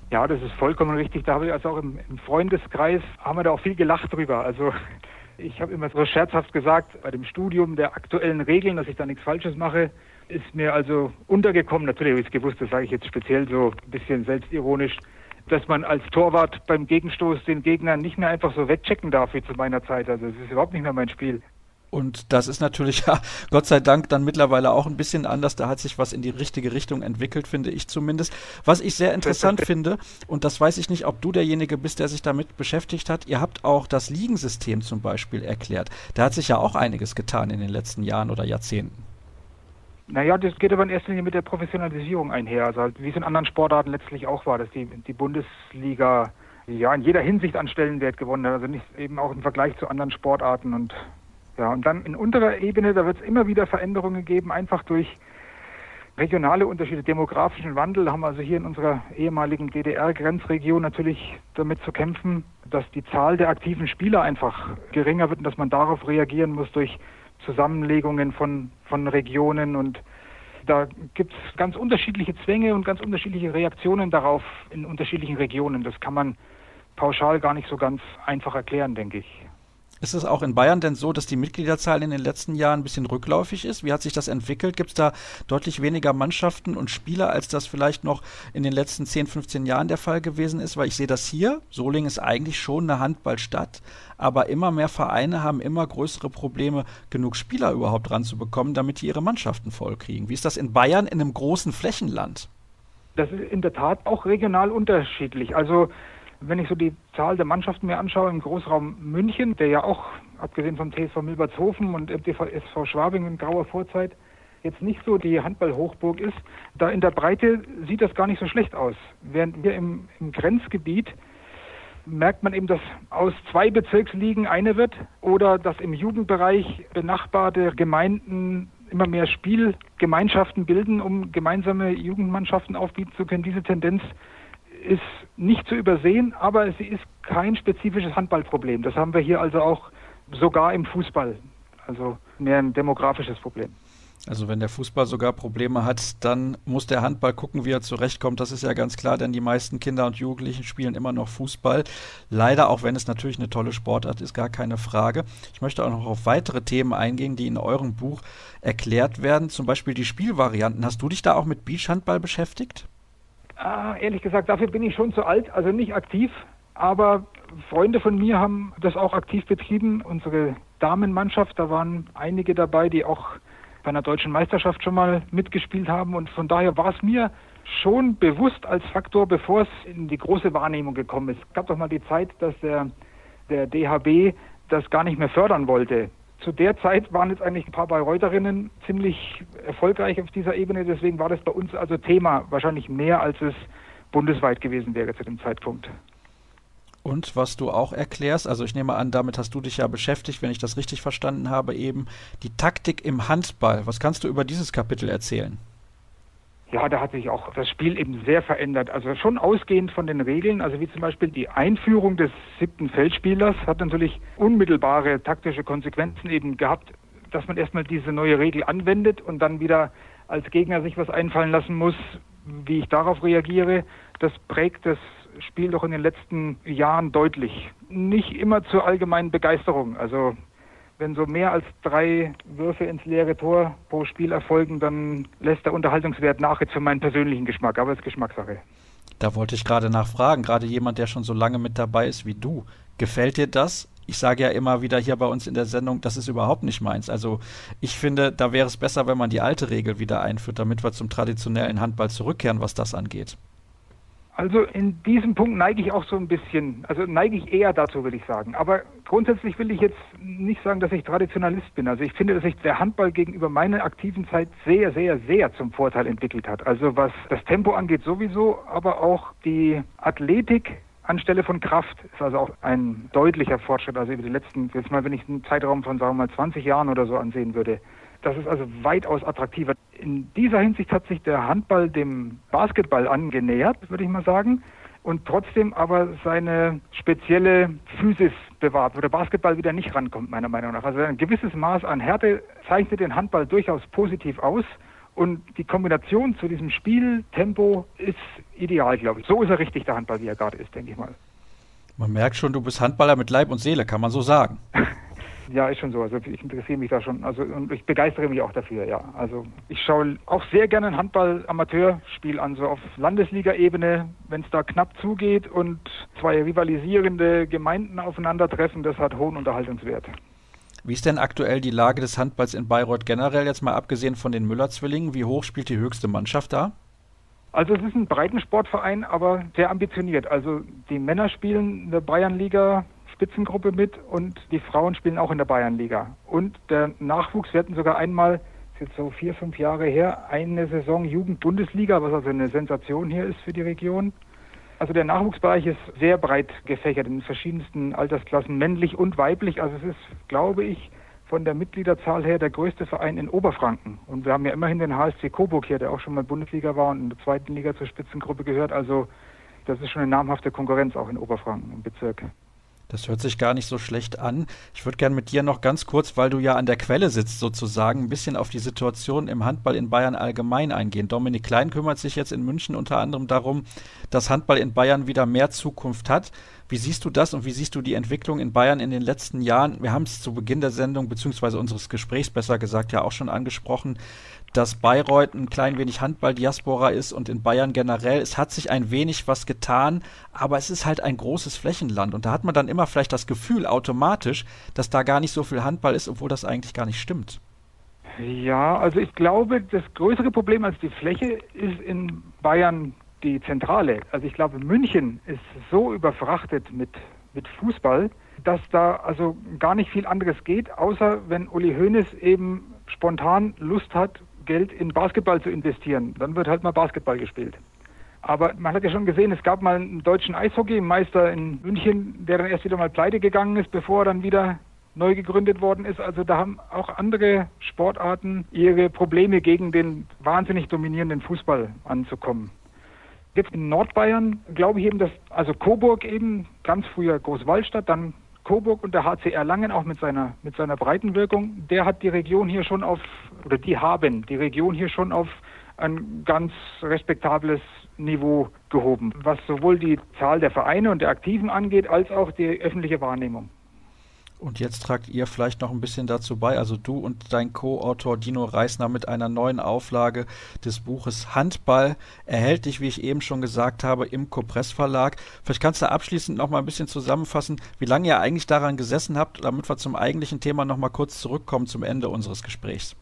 Ja, das ist vollkommen richtig. Da habe ich also auch im, im Freundeskreis haben wir da auch viel gelacht drüber. Also ich habe immer so scherzhaft gesagt, bei dem Studium der aktuellen Regeln, dass ich da nichts Falsches mache, ist mir also untergekommen. Natürlich habe ich es gewusst, das sage ich jetzt speziell so ein bisschen selbstironisch, dass man als Torwart beim Gegenstoß den Gegner nicht mehr einfach so wegchecken darf wie zu meiner Zeit. Also es ist überhaupt nicht mehr mein Spiel. Und das ist natürlich ja Gott sei Dank dann mittlerweile auch ein bisschen anders. Da hat sich was in die richtige Richtung entwickelt, finde ich zumindest. Was ich sehr interessant finde, und das weiß ich nicht, ob du derjenige bist, der sich damit beschäftigt hat, ihr habt auch das Ligensystem zum Beispiel erklärt. Da hat sich ja auch einiges getan in den letzten Jahren oder Jahrzehnten. Naja, das geht aber in erster Linie mit der Professionalisierung einher. Also halt, wie es in anderen Sportarten letztlich auch war, dass die, die Bundesliga ja in jeder Hinsicht an Stellenwert gewonnen hat. Also nicht eben auch im Vergleich zu anderen Sportarten und ja, und dann in unterer Ebene, da wird es immer wieder Veränderungen geben, einfach durch regionale Unterschiede, demografischen Wandel haben wir also hier in unserer ehemaligen DDR-Grenzregion natürlich damit zu kämpfen, dass die Zahl der aktiven Spieler einfach geringer wird und dass man darauf reagieren muss durch Zusammenlegungen von, von Regionen und da gibt es ganz unterschiedliche Zwänge und ganz unterschiedliche Reaktionen darauf in unterschiedlichen Regionen. Das kann man pauschal gar nicht so ganz einfach erklären, denke ich. Ist es auch in Bayern denn so, dass die Mitgliederzahl in den letzten Jahren ein bisschen rückläufig ist? Wie hat sich das entwickelt? Gibt es da deutlich weniger Mannschaften und Spieler, als das vielleicht noch in den letzten 10, 15 Jahren der Fall gewesen ist? Weil ich sehe das hier. Solingen ist eigentlich schon eine Handballstadt, aber immer mehr Vereine haben immer größere Probleme, genug Spieler überhaupt ranzubekommen, damit die ihre Mannschaften vollkriegen. Wie ist das in Bayern in einem großen Flächenland? Das ist in der Tat auch regional unterschiedlich. Also wenn ich so die Zahl der Mannschaften mir anschaue im Großraum München, der ja auch, abgesehen vom TSV Milbertshofen und MTV SV Schwabing in grauer Vorzeit, jetzt nicht so die Handballhochburg ist, da in der Breite sieht das gar nicht so schlecht aus. Während wir im, im Grenzgebiet merkt man eben, dass aus zwei Bezirksligen eine wird oder dass im Jugendbereich benachbarte Gemeinden immer mehr Spielgemeinschaften bilden, um gemeinsame Jugendmannschaften aufbieten zu können. Diese Tendenz ist nicht zu übersehen, aber sie ist kein spezifisches Handballproblem. Das haben wir hier also auch sogar im Fußball. Also mehr ein demografisches Problem. Also wenn der Fußball sogar Probleme hat, dann muss der Handball gucken, wie er zurechtkommt. Das ist ja ganz klar, denn die meisten Kinder und Jugendlichen spielen immer noch Fußball. Leider, auch wenn es natürlich eine tolle Sportart ist, gar keine Frage. Ich möchte auch noch auf weitere Themen eingehen, die in eurem Buch erklärt werden. Zum Beispiel die Spielvarianten. Hast du dich da auch mit Beachhandball beschäftigt? Ah, ehrlich gesagt, dafür bin ich schon zu alt, also nicht aktiv. Aber Freunde von mir haben das auch aktiv betrieben. Unsere Damenmannschaft, da waren einige dabei, die auch bei einer deutschen Meisterschaft schon mal mitgespielt haben. Und von daher war es mir schon bewusst als Faktor, bevor es in die große Wahrnehmung gekommen ist. Es gab doch mal die Zeit, dass der, der DHB das gar nicht mehr fördern wollte. Zu der Zeit waren jetzt eigentlich ein paar Bayreutterinnen ziemlich erfolgreich auf dieser Ebene. Deswegen war das bei uns also Thema wahrscheinlich mehr, als es bundesweit gewesen wäre zu dem Zeitpunkt. Und was du auch erklärst, also ich nehme an, damit hast du dich ja beschäftigt, wenn ich das richtig verstanden habe, eben die Taktik im Handball. Was kannst du über dieses Kapitel erzählen? Ja, da hat sich auch das Spiel eben sehr verändert. Also schon ausgehend von den Regeln, also wie zum Beispiel die Einführung des siebten Feldspielers hat natürlich unmittelbare taktische Konsequenzen eben gehabt, dass man erstmal diese neue Regel anwendet und dann wieder als Gegner sich was einfallen lassen muss, wie ich darauf reagiere. Das prägt das Spiel doch in den letzten Jahren deutlich. Nicht immer zur allgemeinen Begeisterung. Also wenn so mehr als drei Würfe ins leere Tor pro Spiel erfolgen, dann lässt der Unterhaltungswert nach jetzt für meinen persönlichen Geschmack, aber es ist Geschmackssache. Da wollte ich gerade nachfragen, gerade jemand, der schon so lange mit dabei ist wie du. Gefällt dir das? Ich sage ja immer wieder hier bei uns in der Sendung, das ist überhaupt nicht meins. Also ich finde, da wäre es besser, wenn man die alte Regel wieder einführt, damit wir zum traditionellen Handball zurückkehren, was das angeht. Also in diesem Punkt neige ich auch so ein bisschen, also neige ich eher dazu, würde ich sagen. Aber grundsätzlich will ich jetzt nicht sagen, dass ich Traditionalist bin. Also ich finde, dass sich der Handball gegenüber meiner aktiven Zeit sehr, sehr, sehr zum Vorteil entwickelt hat. Also was das Tempo angeht sowieso, aber auch die Athletik anstelle von Kraft ist also auch ein deutlicher Fortschritt. Also über die letzten, jetzt mal, wenn ich einen Zeitraum von, sagen wir mal, 20 Jahren oder so ansehen würde, das ist also weitaus attraktiver. In dieser Hinsicht hat sich der Handball dem Basketball angenähert, würde ich mal sagen, und trotzdem aber seine spezielle Physis bewahrt, wo der Basketball wieder nicht rankommt, meiner Meinung nach. Also ein gewisses Maß an Härte zeichnet den Handball durchaus positiv aus. Und die Kombination zu diesem Spieltempo ist ideal, glaube ich. So ist er richtig, der Handball, wie er gerade ist, denke ich mal. Man merkt schon, du bist Handballer mit Leib und Seele, kann man so sagen. Ja, ist schon so. Also ich interessiere mich da schon. Also und ich begeistere mich auch dafür, ja. Also ich schaue auch sehr gerne ein Handball-Amateurspiel an, so auf Landesliga-Ebene, wenn es da knapp zugeht und zwei rivalisierende Gemeinden aufeinandertreffen, das hat hohen Unterhaltungswert. Wie ist denn aktuell die Lage des Handballs in Bayreuth generell, jetzt mal abgesehen von den Müller-Zwillingen? Wie hoch spielt die höchste Mannschaft da? Also es ist ein Breitensportverein, aber sehr ambitioniert. Also die Männer spielen in der Bayernliga Spitzengruppe mit und die Frauen spielen auch in der Bayernliga. Und der Nachwuchs, wir hatten sogar einmal, ist jetzt so vier, fünf Jahre her, eine Saison Jugend-Bundesliga, was also eine Sensation hier ist für die Region. Also der Nachwuchsbereich ist sehr breit gefächert in verschiedensten Altersklassen, männlich und weiblich. Also es ist, glaube ich, von der Mitgliederzahl her der größte Verein in Oberfranken. Und wir haben ja immerhin den HSC Coburg hier, der auch schon mal Bundesliga war und in der zweiten Liga zur Spitzengruppe gehört. Also das ist schon eine namhafte Konkurrenz auch in Oberfranken im Bezirk. Das hört sich gar nicht so schlecht an. Ich würde gerne mit dir noch ganz kurz, weil du ja an der Quelle sitzt sozusagen, ein bisschen auf die Situation im Handball in Bayern allgemein eingehen. Dominik Klein kümmert sich jetzt in München unter anderem darum, dass Handball in Bayern wieder mehr Zukunft hat. Wie siehst du das und wie siehst du die Entwicklung in Bayern in den letzten Jahren? Wir haben es zu Beginn der Sendung beziehungsweise unseres Gesprächs besser gesagt ja auch schon angesprochen dass Bayreuth ein klein wenig Handball-Diaspora ist und in Bayern generell. Es hat sich ein wenig was getan, aber es ist halt ein großes Flächenland und da hat man dann immer vielleicht das Gefühl automatisch, dass da gar nicht so viel Handball ist, obwohl das eigentlich gar nicht stimmt. Ja, also ich glaube, das größere Problem als die Fläche ist in Bayern die Zentrale. Also ich glaube, München ist so überfrachtet mit, mit Fußball, dass da also gar nicht viel anderes geht, außer wenn Uli Hoeneß eben spontan Lust hat, Geld in Basketball zu investieren. Dann wird halt mal Basketball gespielt. Aber man hat ja schon gesehen, es gab mal einen deutschen Eishockeymeister in München, der dann erst wieder mal pleite gegangen ist, bevor er dann wieder neu gegründet worden ist. Also da haben auch andere Sportarten ihre Probleme gegen den wahnsinnig dominierenden Fußball anzukommen. Jetzt in Nordbayern glaube ich eben, dass also Coburg eben ganz früher Großwallstadt, dann Coburg und der HCR Langen auch mit seiner, mit seiner breiten Wirkung, der hat die Region hier schon auf, oder die haben die Region hier schon auf ein ganz respektables Niveau gehoben, was sowohl die Zahl der Vereine und der Aktiven angeht, als auch die öffentliche Wahrnehmung. Und jetzt tragt ihr vielleicht noch ein bisschen dazu bei, also du und dein Co-Autor Dino Reisner mit einer neuen Auflage des Buches Handball, erhältlich, wie ich eben schon gesagt habe, im Copress Verlag. Vielleicht kannst du abschließend noch mal ein bisschen zusammenfassen, wie lange ihr eigentlich daran gesessen habt, damit wir zum eigentlichen Thema noch mal kurz zurückkommen zum Ende unseres Gesprächs.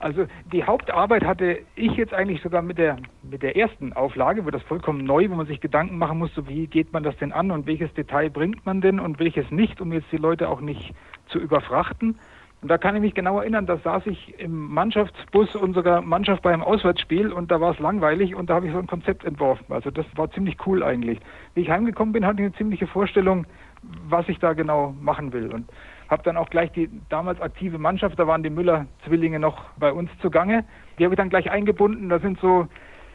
Also die Hauptarbeit hatte ich jetzt eigentlich sogar mit der mit der ersten Auflage, wo das vollkommen neu, wo man sich Gedanken machen musste, wie geht man das denn an und welches Detail bringt man denn und welches nicht, um jetzt die Leute auch nicht zu überfrachten. Und da kann ich mich genau erinnern, da saß ich im Mannschaftsbus unserer Mannschaft beim Auswärtsspiel und da war es langweilig und da habe ich so ein Konzept entworfen. Also das war ziemlich cool eigentlich. Wie ich heimgekommen bin, hatte ich eine ziemliche Vorstellung, was ich da genau machen will. Und habe dann auch gleich die damals aktive Mannschaft, da waren die Müller-Zwillinge noch bei uns zugange. Die habe ich dann gleich eingebunden. Da sind so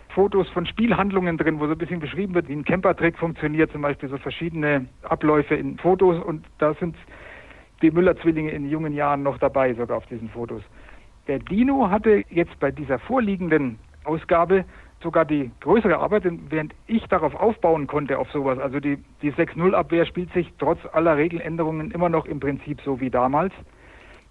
Fotos von Spielhandlungen drin, wo so ein bisschen beschrieben wird, wie ein Campertrick funktioniert, zum Beispiel so verschiedene Abläufe in Fotos. Und da sind die Müller-Zwillinge in jungen Jahren noch dabei, sogar auf diesen Fotos. Der Dino hatte jetzt bei dieser vorliegenden Ausgabe sogar die größere Arbeit, während ich darauf aufbauen konnte auf sowas. Also die, die 6-0-Abwehr spielt sich trotz aller Regeländerungen immer noch im Prinzip so wie damals.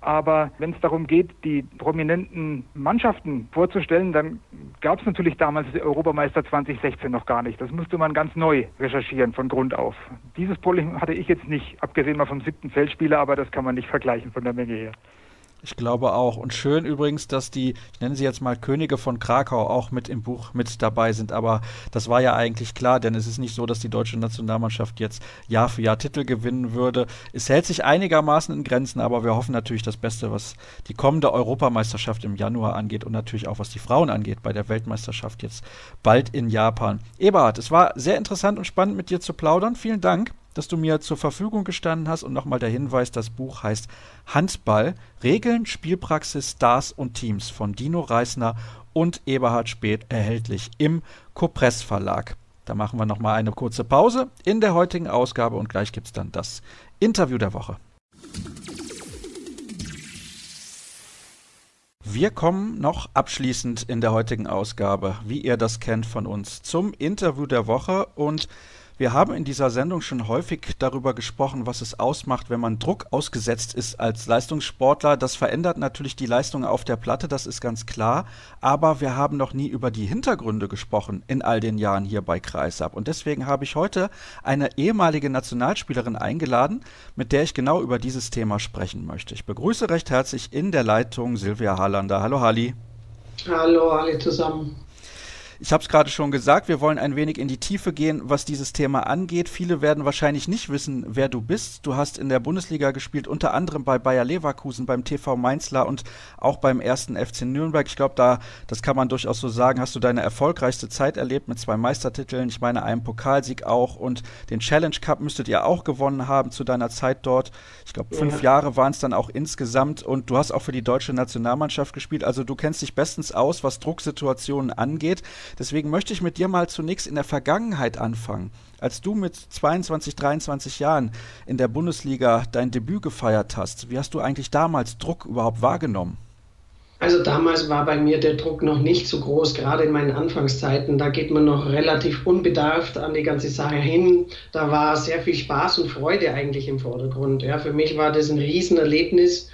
Aber wenn es darum geht, die prominenten Mannschaften vorzustellen, dann gab es natürlich damals die Europameister 2016 noch gar nicht. Das musste man ganz neu recherchieren von Grund auf. Dieses Polling hatte ich jetzt nicht, abgesehen mal vom siebten Feldspieler, aber das kann man nicht vergleichen von der Menge her. Ich glaube auch. Und schön übrigens, dass die, ich nenne sie jetzt mal Könige von Krakau, auch mit im Buch mit dabei sind. Aber das war ja eigentlich klar, denn es ist nicht so, dass die deutsche Nationalmannschaft jetzt Jahr für Jahr Titel gewinnen würde. Es hält sich einigermaßen in Grenzen, aber wir hoffen natürlich das Beste, was die kommende Europameisterschaft im Januar angeht und natürlich auch was die Frauen angeht bei der Weltmeisterschaft jetzt bald in Japan. Eberhard, es war sehr interessant und spannend mit dir zu plaudern. Vielen Dank dass du mir zur Verfügung gestanden hast. Und nochmal der Hinweis, das Buch heißt Handball, Regeln, Spielpraxis, Stars und Teams von Dino Reisner und Eberhard Speth erhältlich im Copress Verlag. Da machen wir nochmal eine kurze Pause in der heutigen Ausgabe und gleich gibt es dann das Interview der Woche. Wir kommen noch abschließend in der heutigen Ausgabe, wie ihr das kennt von uns, zum Interview der Woche und wir haben in dieser Sendung schon häufig darüber gesprochen, was es ausmacht, wenn man Druck ausgesetzt ist als Leistungssportler. Das verändert natürlich die Leistung auf der Platte, das ist ganz klar. Aber wir haben noch nie über die Hintergründe gesprochen in all den Jahren hier bei Kreisab. Und deswegen habe ich heute eine ehemalige Nationalspielerin eingeladen, mit der ich genau über dieses Thema sprechen möchte. Ich begrüße recht herzlich in der Leitung Silvia Harlander. Hallo Halli. Hallo alle zusammen. Ich habe es gerade schon gesagt, wir wollen ein wenig in die Tiefe gehen, was dieses Thema angeht. Viele werden wahrscheinlich nicht wissen, wer du bist. Du hast in der Bundesliga gespielt, unter anderem bei Bayer Leverkusen, beim TV Mainzler und auch beim ersten FC Nürnberg. Ich glaube, da, das kann man durchaus so sagen, hast du deine erfolgreichste Zeit erlebt mit zwei Meistertiteln. Ich meine, einem Pokalsieg auch und den Challenge Cup müsstet ihr auch gewonnen haben zu deiner Zeit dort. Ich glaube, fünf ja. Jahre waren es dann auch insgesamt und du hast auch für die deutsche Nationalmannschaft gespielt. Also du kennst dich bestens aus, was Drucksituationen angeht. Deswegen möchte ich mit dir mal zunächst in der Vergangenheit anfangen. Als du mit 22, 23 Jahren in der Bundesliga dein Debüt gefeiert hast, wie hast du eigentlich damals Druck überhaupt wahrgenommen? Also damals war bei mir der Druck noch nicht so groß, gerade in meinen Anfangszeiten. Da geht man noch relativ unbedarft an die ganze Sache hin. Da war sehr viel Spaß und Freude eigentlich im Vordergrund. Ja, für mich war das ein Riesenerlebnis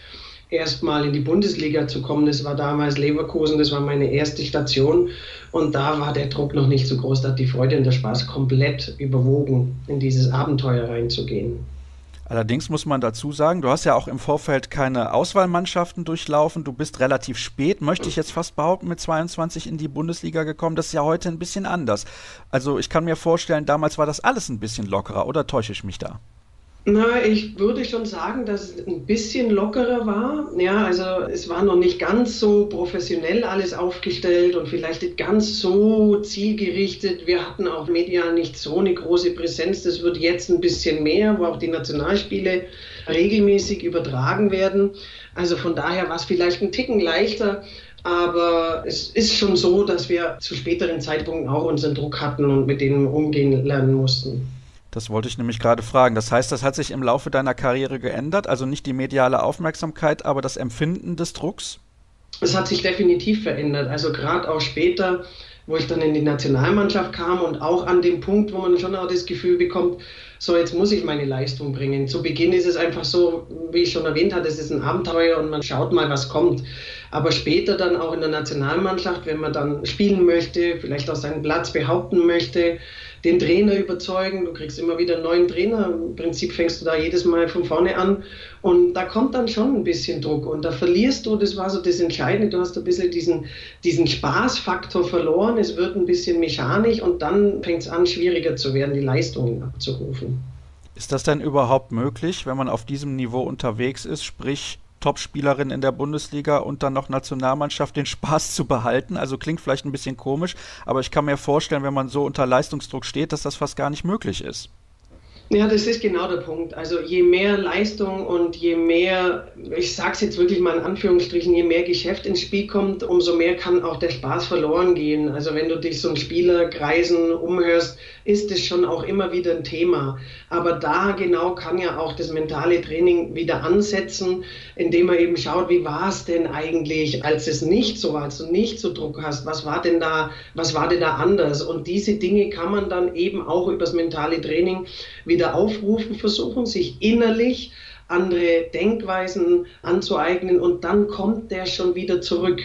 erstmal in die Bundesliga zu kommen. Das war damals Leverkusen, das war meine erste Station. Und da war der Druck noch nicht so groß, da hat die Freude und der Spaß komplett überwogen, in dieses Abenteuer reinzugehen. Allerdings muss man dazu sagen, du hast ja auch im Vorfeld keine Auswahlmannschaften durchlaufen. Du bist relativ spät, möchte ich jetzt fast behaupten, mit 22 in die Bundesliga gekommen. Das ist ja heute ein bisschen anders. Also ich kann mir vorstellen, damals war das alles ein bisschen lockerer, oder täusche ich mich da? Na, ich würde schon sagen, dass es ein bisschen lockerer war. Ja, also es war noch nicht ganz so professionell alles aufgestellt und vielleicht nicht ganz so zielgerichtet. Wir hatten auch medial nicht so eine große Präsenz. Das wird jetzt ein bisschen mehr, wo auch die Nationalspiele regelmäßig übertragen werden. Also von daher war es vielleicht ein Ticken leichter. Aber es ist schon so, dass wir zu späteren Zeitpunkten auch unseren Druck hatten und mit denen umgehen lernen mussten. Das wollte ich nämlich gerade fragen. Das heißt, das hat sich im Laufe deiner Karriere geändert, also nicht die mediale Aufmerksamkeit, aber das Empfinden des Drucks? Es hat sich definitiv verändert. Also gerade auch später, wo ich dann in die Nationalmannschaft kam und auch an dem Punkt, wo man schon auch das Gefühl bekommt, so jetzt muss ich meine Leistung bringen. Zu Beginn ist es einfach so, wie ich schon erwähnt hatte, es ist ein Abenteuer und man schaut mal, was kommt. Aber später dann auch in der Nationalmannschaft, wenn man dann spielen möchte, vielleicht auch seinen Platz behaupten möchte, den Trainer überzeugen. Du kriegst immer wieder einen neuen Trainer. Im Prinzip fängst du da jedes Mal von vorne an. Und da kommt dann schon ein bisschen Druck. Und da verlierst du, das war so das Entscheidende, du hast ein bisschen diesen, diesen Spaßfaktor verloren. Es wird ein bisschen mechanisch und dann fängt es an, schwieriger zu werden, die Leistungen abzurufen. Ist das denn überhaupt möglich, wenn man auf diesem Niveau unterwegs ist, sprich Topspielerin in der Bundesliga und dann noch Nationalmannschaft den Spaß zu behalten. Also klingt vielleicht ein bisschen komisch, aber ich kann mir vorstellen, wenn man so unter Leistungsdruck steht, dass das fast gar nicht möglich ist. Ja, das ist genau der Punkt. Also je mehr Leistung und je mehr, ich sage es jetzt wirklich mal in Anführungsstrichen, je mehr Geschäft ins Spiel kommt, umso mehr kann auch der Spaß verloren gehen. Also wenn du dich so ein Spielerkreisen umhörst, ist es schon auch immer wieder ein Thema. Aber da genau kann ja auch das mentale Training wieder ansetzen, indem man eben schaut, wie war es denn eigentlich, als es nicht so war, als du nicht so Druck hast, was war denn da, was war denn da anders? Und diese Dinge kann man dann eben auch übers mentale Training wieder aufrufen, versuchen, sich innerlich andere Denkweisen anzueignen und dann kommt der schon wieder zurück.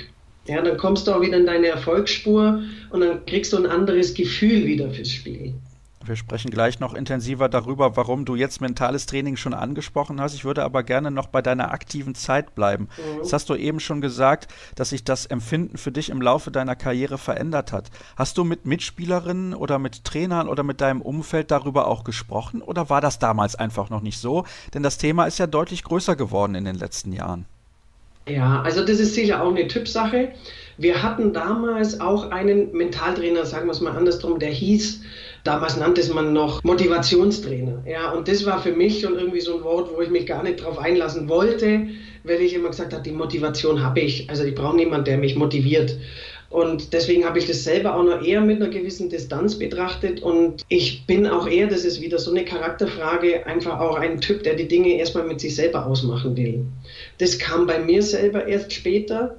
Ja, dann kommst du auch wieder in deine Erfolgsspur und dann kriegst du ein anderes Gefühl wieder fürs Spiel. Wir sprechen gleich noch intensiver darüber, warum du jetzt mentales Training schon angesprochen hast. Ich würde aber gerne noch bei deiner aktiven Zeit bleiben. Mhm. Jetzt hast du eben schon gesagt, dass sich das Empfinden für dich im Laufe deiner Karriere verändert hat. Hast du mit Mitspielerinnen oder mit Trainern oder mit deinem Umfeld darüber auch gesprochen oder war das damals einfach noch nicht so? Denn das Thema ist ja deutlich größer geworden in den letzten Jahren. Ja, also das ist sicher auch eine Typsache. Wir hatten damals auch einen Mentaltrainer, sagen wir es mal andersrum, der hieß Damals nannte es man noch Motivationstrainer. Ja, und das war für mich schon irgendwie so ein Wort, wo ich mich gar nicht drauf einlassen wollte, weil ich immer gesagt habe, die Motivation habe ich. Also ich brauche niemanden, der mich motiviert. Und deswegen habe ich das selber auch noch eher mit einer gewissen Distanz betrachtet. Und ich bin auch eher, das ist wieder so eine Charakterfrage, einfach auch ein Typ, der die Dinge erstmal mit sich selber ausmachen will. Das kam bei mir selber erst später.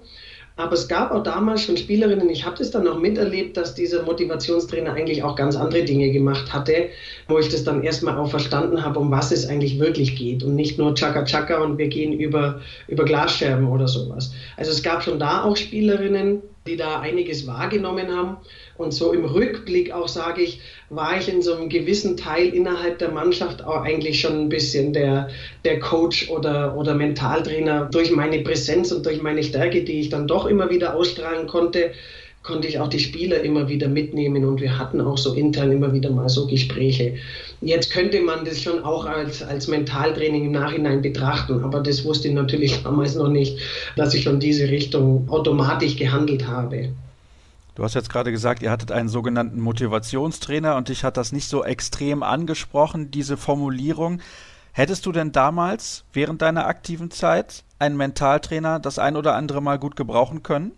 Aber es gab auch damals schon Spielerinnen, ich habe das dann auch miterlebt, dass dieser Motivationstrainer eigentlich auch ganz andere Dinge gemacht hatte, wo ich das dann erstmal auch verstanden habe, um was es eigentlich wirklich geht und nicht nur Chaka Chaka und wir gehen über, über Glasscherben oder sowas. Also es gab schon da auch Spielerinnen, die da einiges wahrgenommen haben. Und so im Rückblick auch sage ich, war ich in so einem gewissen Teil innerhalb der Mannschaft auch eigentlich schon ein bisschen der, der Coach oder, oder Mentaltrainer durch meine Präsenz und durch meine Stärke, die ich dann doch immer wieder ausstrahlen konnte konnte ich auch die Spieler immer wieder mitnehmen und wir hatten auch so intern immer wieder mal so Gespräche. Jetzt könnte man das schon auch als, als Mentaltraining im Nachhinein betrachten, aber das wusste ich natürlich damals noch nicht, dass ich schon diese Richtung automatisch gehandelt habe. Du hast jetzt gerade gesagt, ihr hattet einen sogenannten Motivationstrainer und dich hat das nicht so extrem angesprochen, diese Formulierung. Hättest du denn damals, während deiner aktiven Zeit, einen Mentaltrainer das ein oder andere Mal gut gebrauchen können?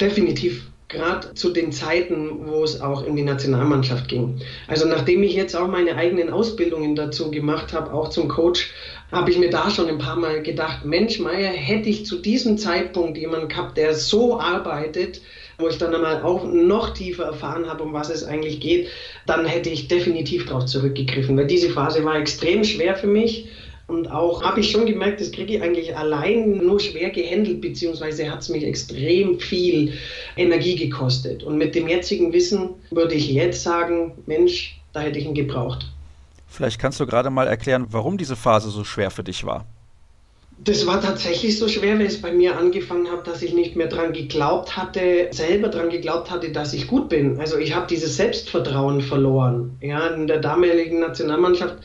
Definitiv gerade zu den Zeiten, wo es auch in die Nationalmannschaft ging. Also nachdem ich jetzt auch meine eigenen Ausbildungen dazu gemacht habe, auch zum Coach, habe ich mir da schon ein paar Mal gedacht, Mensch, Meier, hätte ich zu diesem Zeitpunkt jemanden gehabt, der so arbeitet, wo ich dann einmal auch noch tiefer erfahren habe, um was es eigentlich geht, dann hätte ich definitiv darauf zurückgegriffen, weil diese Phase war extrem schwer für mich und auch habe ich schon gemerkt, das kriege ich eigentlich allein nur schwer gehandelt, beziehungsweise hat es mich extrem viel Energie gekostet. Und mit dem jetzigen Wissen würde ich jetzt sagen, Mensch, da hätte ich ihn gebraucht. Vielleicht kannst du gerade mal erklären, warum diese Phase so schwer für dich war. Das war tatsächlich so schwer, weil es bei mir angefangen hat, dass ich nicht mehr dran geglaubt hatte, selber dran geglaubt hatte, dass ich gut bin. Also ich habe dieses Selbstvertrauen verloren. Ja, in der damaligen Nationalmannschaft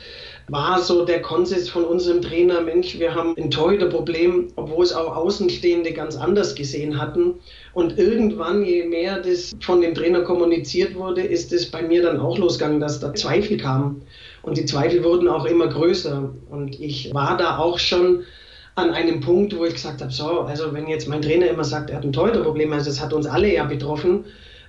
war so der Konsens von unserem Trainer, Mensch, wir haben ein Torhüterproblem, obwohl es auch Außenstehende ganz anders gesehen hatten. Und irgendwann, je mehr das von dem Trainer kommuniziert wurde, ist es bei mir dann auch losgegangen, dass da Zweifel kamen. Und die Zweifel wurden auch immer größer. Und ich war da auch schon an einem Punkt, wo ich gesagt habe, so, also wenn jetzt mein Trainer immer sagt, er hat ein Torhüterproblem, also das hat uns alle ja betroffen,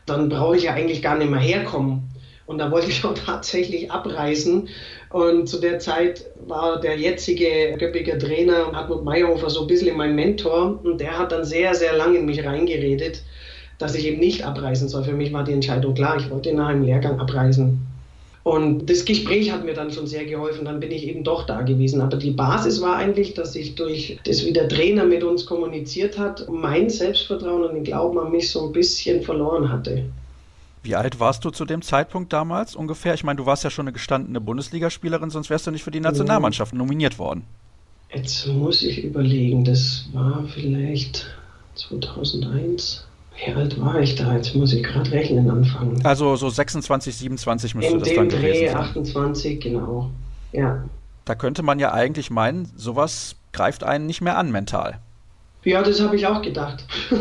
dann brauche ich ja eigentlich gar nicht mehr herkommen. Und da wollte ich auch tatsächlich abreißen. Und zu der Zeit war der jetzige Göppiger Trainer Hartmut Meyerhofer so ein bisschen mein Mentor. Und der hat dann sehr, sehr lange in mich reingeredet, dass ich eben nicht abreisen soll. Für mich war die Entscheidung klar, ich wollte nach einem Lehrgang abreisen. Und das Gespräch hat mir dann schon sehr geholfen, dann bin ich eben doch da gewesen. Aber die Basis war eigentlich, dass ich durch das, wie der Trainer mit uns kommuniziert hat, mein Selbstvertrauen und den Glauben an mich so ein bisschen verloren hatte. Wie alt warst du zu dem Zeitpunkt damals ungefähr? Ich meine, du warst ja schon eine gestandene Bundesligaspielerin, sonst wärst du nicht für die Nationalmannschaft nominiert worden. Jetzt muss ich überlegen, das war vielleicht 2001. Wie alt war ich da? Jetzt muss ich gerade rechnen anfangen. Also so 26, 27 müsste In das dann Dreh gewesen sein. 28, genau. Ja. Da könnte man ja eigentlich meinen, sowas greift einen nicht mehr an mental. Ja, das habe ich auch gedacht.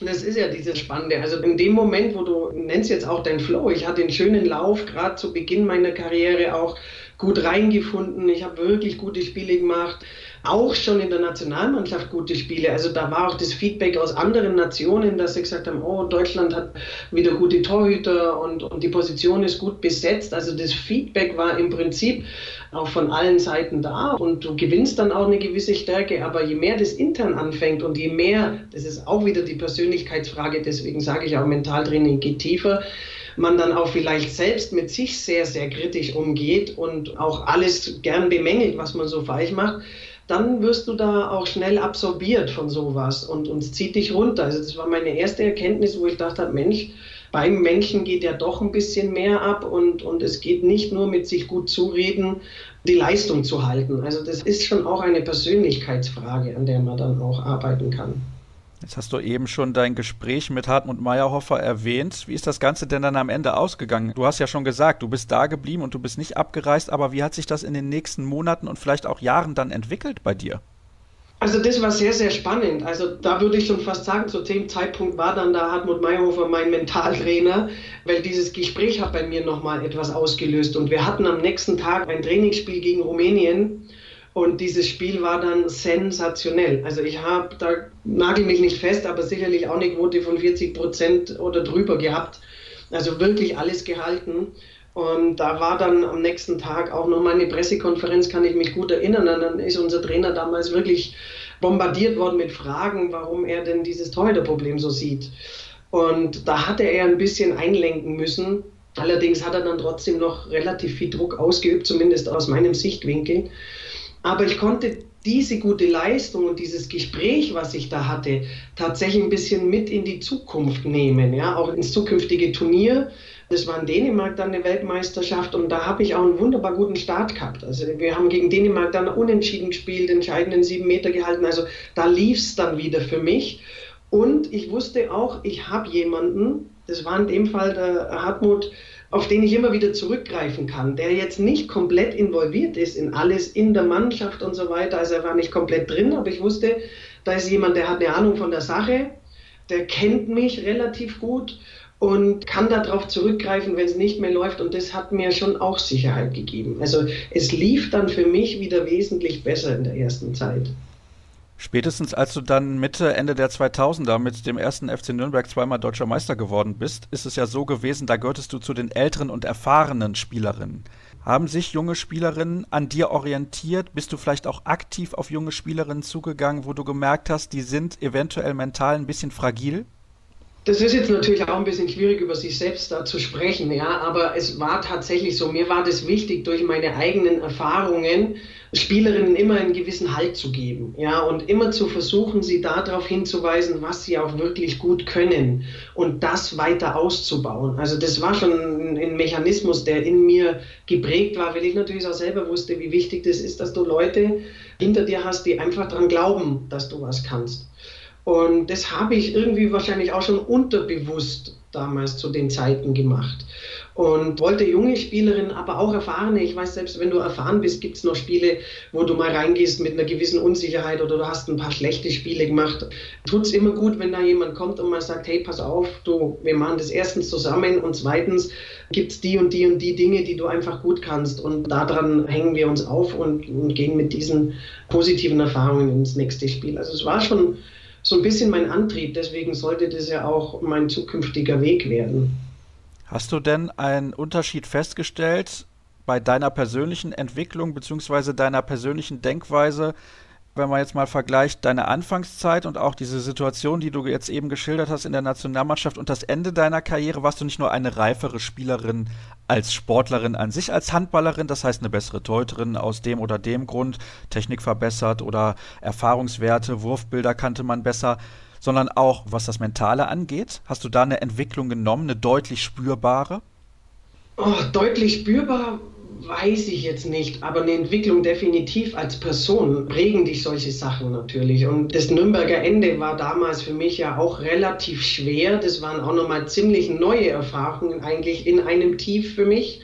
Das ist ja dieses Spannende. Also in dem Moment, wo du nennst jetzt auch dein Flow, ich hatte einen schönen Lauf, gerade zu Beginn meiner Karriere auch gut reingefunden. Ich habe wirklich gute Spiele gemacht, auch schon in der Nationalmannschaft gute Spiele. Also da war auch das Feedback aus anderen Nationen, dass sie gesagt haben, oh, Deutschland hat wieder gute Torhüter und, und die Position ist gut besetzt. Also das Feedback war im Prinzip auch von allen Seiten da und du gewinnst dann auch eine gewisse Stärke. Aber je mehr das intern anfängt und je mehr, das ist auch wieder die Persönlichkeitsfrage, deswegen sage ich auch, Mentaltraining geht tiefer, man dann auch vielleicht selbst mit sich sehr, sehr kritisch umgeht und auch alles gern bemängelt, was man so falsch macht, dann wirst du da auch schnell absorbiert von sowas und, und zieht dich runter. Also das war meine erste Erkenntnis, wo ich dachte, Mensch, beim Menschen geht ja doch ein bisschen mehr ab und, und es geht nicht nur mit sich gut zureden, die Leistung zu halten. Also das ist schon auch eine Persönlichkeitsfrage, an der man dann auch arbeiten kann. Jetzt hast du eben schon dein Gespräch mit Hartmut Meyerhofer erwähnt. Wie ist das Ganze denn dann am Ende ausgegangen? Du hast ja schon gesagt, du bist da geblieben und du bist nicht abgereist, aber wie hat sich das in den nächsten Monaten und vielleicht auch Jahren dann entwickelt bei dir? Also das war sehr, sehr spannend. Also da würde ich schon fast sagen, zu dem Zeitpunkt war dann da Hartmut Meyerhofer mein Mentaltrainer, weil dieses Gespräch hat bei mir nochmal etwas ausgelöst. Und wir hatten am nächsten Tag ein Trainingsspiel gegen Rumänien. Und dieses Spiel war dann sensationell. Also ich habe, da nagel mich nicht fest, aber sicherlich auch eine Quote von 40 Prozent oder drüber gehabt. Also wirklich alles gehalten. Und da war dann am nächsten Tag auch noch mal eine Pressekonferenz, kann ich mich gut erinnern. Und dann ist unser Trainer damals wirklich bombardiert worden mit Fragen, warum er denn dieses Torhüterproblem so sieht. Und da hatte er ein bisschen einlenken müssen. Allerdings hat er dann trotzdem noch relativ viel Druck ausgeübt, zumindest aus meinem Sichtwinkel. Aber ich konnte diese gute Leistung und dieses Gespräch, was ich da hatte, tatsächlich ein bisschen mit in die Zukunft nehmen, ja, auch ins zukünftige Turnier. Das war in Dänemark dann eine Weltmeisterschaft und da habe ich auch einen wunderbar guten Start gehabt. Also wir haben gegen Dänemark dann unentschieden gespielt, entscheidenden sieben Meter gehalten. Also da lief es dann wieder für mich. Und ich wusste auch, ich habe jemanden, das war in dem Fall der Hartmut, auf den ich immer wieder zurückgreifen kann, der jetzt nicht komplett involviert ist in alles in der Mannschaft und so weiter. Also er war nicht komplett drin, aber ich wusste, da ist jemand, der hat eine Ahnung von der Sache, der kennt mich relativ gut und kann darauf zurückgreifen, wenn es nicht mehr läuft. Und das hat mir schon auch Sicherheit gegeben. Also es lief dann für mich wieder wesentlich besser in der ersten Zeit. Spätestens als du dann Mitte, Ende der 2000er mit dem ersten FC Nürnberg zweimal deutscher Meister geworden bist, ist es ja so gewesen, da gehörtest du zu den älteren und erfahrenen Spielerinnen. Haben sich junge Spielerinnen an dir orientiert? Bist du vielleicht auch aktiv auf junge Spielerinnen zugegangen, wo du gemerkt hast, die sind eventuell mental ein bisschen fragil? Das ist jetzt natürlich auch ein bisschen schwierig, über sich selbst da zu sprechen, ja, aber es war tatsächlich so. Mir war das wichtig, durch meine eigenen Erfahrungen Spielerinnen immer einen gewissen Halt zu geben, ja, und immer zu versuchen, sie darauf hinzuweisen, was sie auch wirklich gut können und das weiter auszubauen. Also das war schon ein Mechanismus, der in mir geprägt war, weil ich natürlich auch selber wusste, wie wichtig das ist, dass du Leute hinter dir hast, die einfach daran glauben, dass du was kannst. Und das habe ich irgendwie wahrscheinlich auch schon unterbewusst damals zu den Zeiten gemacht. Und wollte junge Spielerinnen, aber auch erfahrene. Ich weiß, selbst wenn du erfahren bist, gibt es noch Spiele, wo du mal reingehst mit einer gewissen Unsicherheit oder du hast ein paar schlechte Spiele gemacht. Tut es immer gut, wenn da jemand kommt und mal sagt, hey, pass auf, du, wir machen das erstens zusammen und zweitens gibt es die und die und die Dinge, die du einfach gut kannst. Und daran hängen wir uns auf und, und gehen mit diesen positiven Erfahrungen ins nächste Spiel. Also es war schon so ein bisschen mein Antrieb. Deswegen sollte das ja auch mein zukünftiger Weg werden. Hast du denn einen Unterschied festgestellt bei deiner persönlichen Entwicklung bzw. deiner persönlichen Denkweise wenn man jetzt mal vergleicht, deine Anfangszeit und auch diese Situation, die du jetzt eben geschildert hast in der Nationalmannschaft und das Ende deiner Karriere, warst du nicht nur eine reifere Spielerin als Sportlerin an sich, als Handballerin, das heißt eine bessere Teuterin aus dem oder dem Grund, Technik verbessert oder Erfahrungswerte, Wurfbilder kannte man besser, sondern auch was das Mentale angeht. Hast du da eine Entwicklung genommen, eine deutlich spürbare? Oh, deutlich spürbar weiß ich jetzt nicht, aber eine Entwicklung definitiv als Person prägen dich solche Sachen natürlich. Und das Nürnberger Ende war damals für mich ja auch relativ schwer. Das waren auch nochmal ziemlich neue Erfahrungen eigentlich in einem Tief für mich.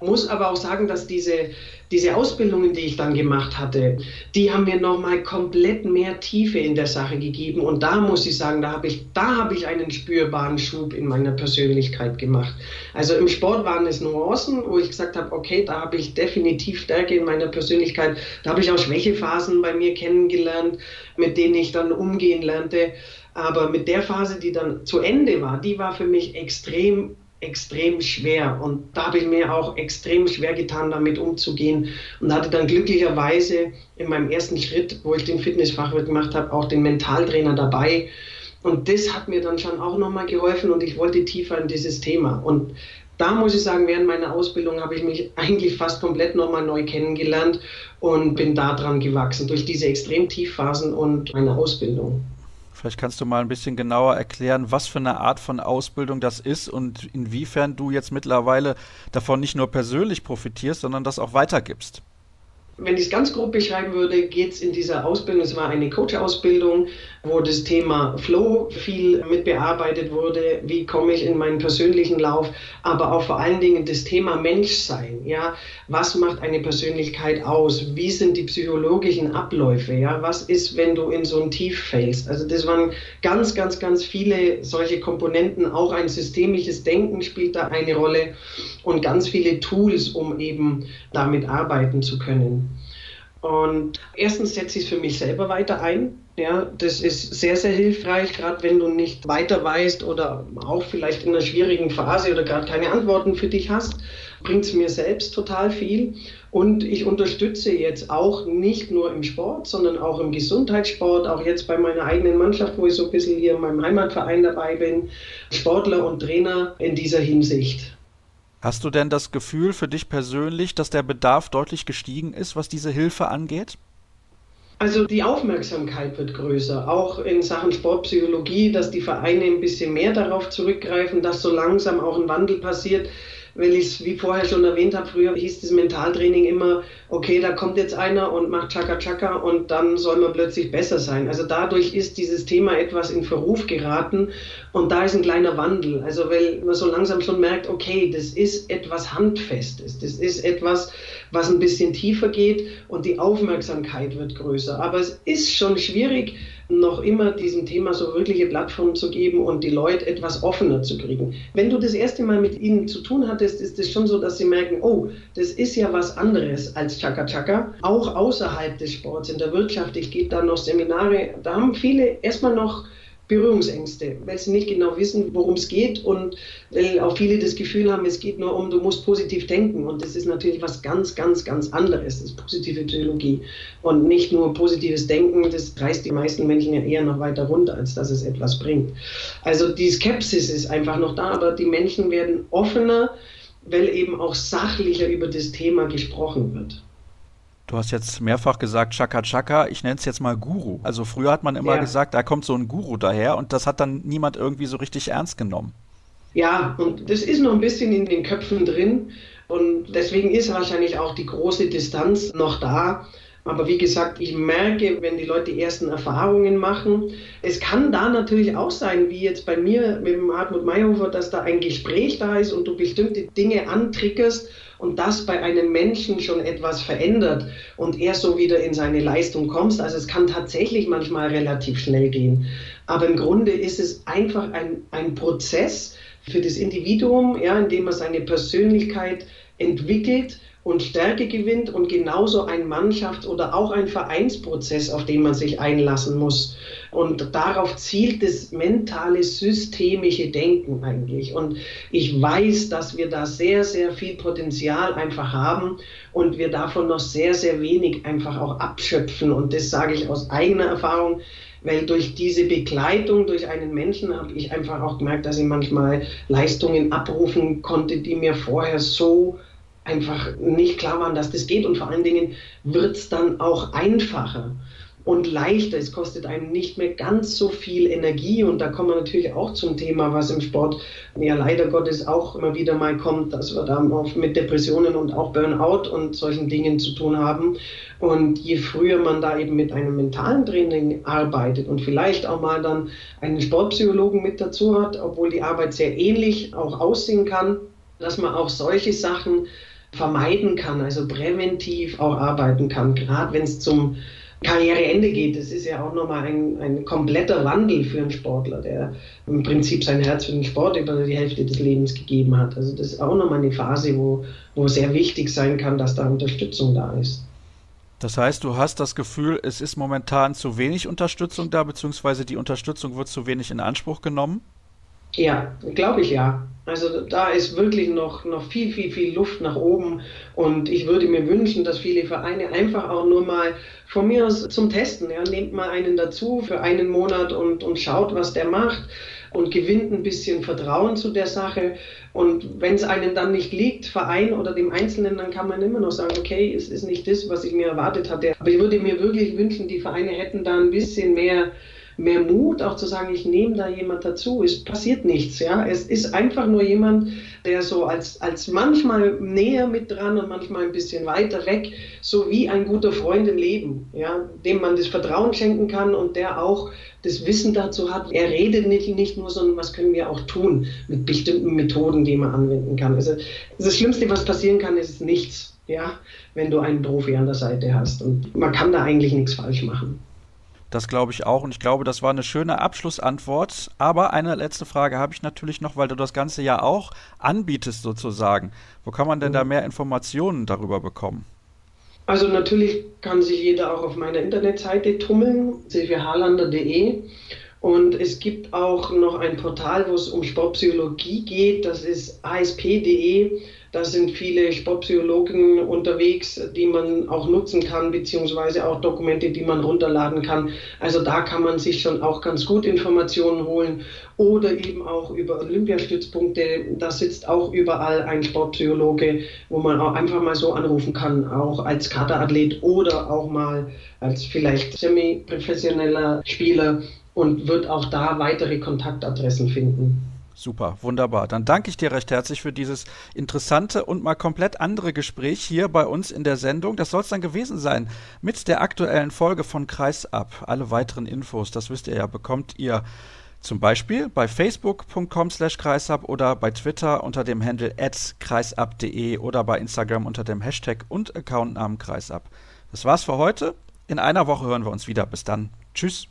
Muss aber auch sagen, dass diese diese Ausbildungen, die ich dann gemacht hatte, die haben mir nochmal komplett mehr Tiefe in der Sache gegeben. Und da muss ich sagen, da habe ich, da ich einen spürbaren Schub in meiner Persönlichkeit gemacht. Also im Sport waren es Nuancen, wo ich gesagt habe, okay, da habe ich definitiv Stärke in meiner Persönlichkeit. Da habe ich auch Schwächephasen bei mir kennengelernt, mit denen ich dann umgehen lernte. Aber mit der Phase, die dann zu Ende war, die war für mich extrem extrem schwer. Und da habe ich mir auch extrem schwer getan, damit umzugehen. Und hatte dann glücklicherweise in meinem ersten Schritt, wo ich den Fitnessfachwirt gemacht habe, auch den Mentaltrainer dabei. Und das hat mir dann schon auch nochmal geholfen und ich wollte tiefer in dieses Thema. Und da muss ich sagen, während meiner Ausbildung habe ich mich eigentlich fast komplett nochmal neu kennengelernt und bin da dran gewachsen durch diese Extremtiefphasen und meine Ausbildung. Vielleicht kannst du mal ein bisschen genauer erklären, was für eine Art von Ausbildung das ist und inwiefern du jetzt mittlerweile davon nicht nur persönlich profitierst, sondern das auch weitergibst. Wenn ich es ganz grob beschreiben würde, geht es in dieser Ausbildung, es war eine Coach-Ausbildung, wo das Thema Flow viel mit bearbeitet wurde, wie komme ich in meinen persönlichen Lauf, aber auch vor allen Dingen das Thema Menschsein, ja, was macht eine Persönlichkeit aus, wie sind die psychologischen Abläufe, ja, was ist, wenn du in so ein Tief fällst, also das waren ganz, ganz, ganz viele solche Komponenten, auch ein systemisches Denken spielt da eine Rolle und ganz viele Tools, um eben damit arbeiten zu können. Und erstens setze ich es für mich selber weiter ein. Ja, das ist sehr, sehr hilfreich, gerade wenn du nicht weiter weißt oder auch vielleicht in einer schwierigen Phase oder gerade keine Antworten für dich hast, bringt es mir selbst total viel. Und ich unterstütze jetzt auch nicht nur im Sport, sondern auch im Gesundheitssport, auch jetzt bei meiner eigenen Mannschaft, wo ich so ein bisschen hier in meinem Heimatverein dabei bin, Sportler und Trainer in dieser Hinsicht. Hast du denn das Gefühl für dich persönlich, dass der Bedarf deutlich gestiegen ist, was diese Hilfe angeht? Also die Aufmerksamkeit wird größer, auch in Sachen Sportpsychologie, dass die Vereine ein bisschen mehr darauf zurückgreifen, dass so langsam auch ein Wandel passiert weil ich es, wie vorher schon erwähnt habe, früher hieß das Mentaltraining immer, okay, da kommt jetzt einer und macht Chaka Chaka und dann soll man plötzlich besser sein. Also dadurch ist dieses Thema etwas in Verruf geraten und da ist ein kleiner Wandel. Also weil man so langsam schon merkt, okay, das ist etwas Handfestes, das ist etwas, was ein bisschen tiefer geht und die Aufmerksamkeit wird größer. Aber es ist schon schwierig, noch immer diesem Thema so wirkliche Plattform zu geben und die Leute etwas offener zu kriegen. Wenn du das erste Mal mit ihnen zu tun hattest, ist es schon so, dass sie merken, oh, das ist ja was anderes als Chaka Chaka. Auch außerhalb des Sports, in der Wirtschaft, ich gebe da noch Seminare, da haben viele erstmal noch Berührungsängste, weil sie nicht genau wissen, worum es geht und weil auch viele das Gefühl haben, es geht nur um, du musst positiv denken und das ist natürlich was ganz, ganz, ganz anderes, das ist positive Psychologie und nicht nur positives Denken, das reißt die meisten Menschen ja eher noch weiter runter, als dass es etwas bringt. Also die Skepsis ist einfach noch da, aber die Menschen werden offener, weil eben auch sachlicher über das Thema gesprochen wird. Du hast jetzt mehrfach gesagt Chaka Chaka, ich nenne es jetzt mal Guru. Also früher hat man immer ja. gesagt, da kommt so ein Guru daher und das hat dann niemand irgendwie so richtig ernst genommen. Ja, und das ist noch ein bisschen in den Köpfen drin und deswegen ist wahrscheinlich auch die große Distanz noch da. Aber wie gesagt, ich merke, wenn die Leute die ersten Erfahrungen machen, es kann da natürlich auch sein, wie jetzt bei mir mit dem Hartmut Mayhofer, dass da ein Gespräch da ist und du bestimmte Dinge antriggerst und das bei einem Menschen schon etwas verändert und er so wieder in seine Leistung kommst. Also es kann tatsächlich manchmal relativ schnell gehen. Aber im Grunde ist es einfach ein, ein Prozess, für das Individuum, ja, indem er seine Persönlichkeit entwickelt und Stärke gewinnt und genauso ein Mannschafts- oder auch ein Vereinsprozess, auf den man sich einlassen muss. Und darauf zielt das mentale, systemische Denken eigentlich. Und ich weiß, dass wir da sehr, sehr viel Potenzial einfach haben und wir davon noch sehr, sehr wenig einfach auch abschöpfen. Und das sage ich aus eigener Erfahrung weil durch diese Begleitung durch einen Menschen habe ich einfach auch gemerkt, dass ich manchmal Leistungen abrufen konnte, die mir vorher so einfach nicht klar waren, dass das geht. Und vor allen Dingen wird es dann auch einfacher und leichter. Es kostet einem nicht mehr ganz so viel Energie. Und da kommen wir natürlich auch zum Thema, was im Sport ja leider Gottes auch immer wieder mal kommt, dass wir da oft mit Depressionen und auch Burnout und solchen Dingen zu tun haben. Und je früher man da eben mit einem mentalen Training arbeitet und vielleicht auch mal dann einen Sportpsychologen mit dazu hat, obwohl die Arbeit sehr ähnlich auch aussehen kann, dass man auch solche Sachen vermeiden kann, also präventiv auch arbeiten kann, gerade wenn es zum Karriereende geht. Das ist ja auch nochmal ein, ein kompletter Wandel für einen Sportler, der im Prinzip sein Herz für den Sport über die Hälfte des Lebens gegeben hat. Also das ist auch nochmal eine Phase, wo, wo sehr wichtig sein kann, dass da Unterstützung da ist. Das heißt, du hast das Gefühl, es ist momentan zu wenig Unterstützung da, beziehungsweise die Unterstützung wird zu wenig in Anspruch genommen? Ja, glaube ich ja. Also da ist wirklich noch, noch viel, viel, viel Luft nach oben. Und ich würde mir wünschen, dass viele Vereine einfach auch nur mal von mir aus zum Testen, ja, nehmt mal einen dazu für einen Monat und, und schaut, was der macht und gewinnt ein bisschen Vertrauen zu der Sache. Und wenn es einem dann nicht liegt, Verein oder dem Einzelnen, dann kann man immer noch sagen, okay, es ist nicht das, was ich mir erwartet hatte. Aber ich würde mir wirklich wünschen, die Vereine hätten da ein bisschen mehr mehr Mut, auch zu sagen, ich nehme da jemand dazu. Es passiert nichts, ja. Es ist einfach nur jemand, der so als, als manchmal näher mit dran und manchmal ein bisschen weiter weg, so wie ein guter Freund im Leben, ja, dem man das Vertrauen schenken kann und der auch das Wissen dazu hat. Er redet nicht, nicht nur, sondern was können wir auch tun mit bestimmten Methoden, die man anwenden kann. Also das Schlimmste, was passieren kann, ist nichts, ja, wenn du einen Profi an der Seite hast. Und man kann da eigentlich nichts falsch machen. Das glaube ich auch und ich glaube, das war eine schöne Abschlussantwort. Aber eine letzte Frage habe ich natürlich noch, weil du das Ganze ja auch anbietest sozusagen. Wo kann man denn da mhm. mehr Informationen darüber bekommen? Also natürlich kann sich jeder auch auf meiner Internetseite tummeln, silviaharlander.de. Und es gibt auch noch ein Portal, wo es um Sportpsychologie geht, das ist asp.de. Da sind viele Sportpsychologen unterwegs, die man auch nutzen kann, beziehungsweise auch Dokumente, die man runterladen kann. Also da kann man sich schon auch ganz gut Informationen holen oder eben auch über Olympiastützpunkte. Da sitzt auch überall ein Sportpsychologe, wo man auch einfach mal so anrufen kann, auch als Kaderathlet oder auch mal als vielleicht semi-professioneller Spieler und wird auch da weitere Kontaktadressen finden. Super, wunderbar. Dann danke ich dir recht herzlich für dieses interessante und mal komplett andere Gespräch hier bei uns in der Sendung. Das soll es dann gewesen sein mit der aktuellen Folge von Kreisab. Alle weiteren Infos, das wisst ihr ja, bekommt ihr zum Beispiel bei facebook.com slash kreisab oder bei Twitter unter dem Handle kreisab.de oder bei Instagram unter dem Hashtag und Accountnamen kreisab. Das war's für heute. In einer Woche hören wir uns wieder. Bis dann. Tschüss.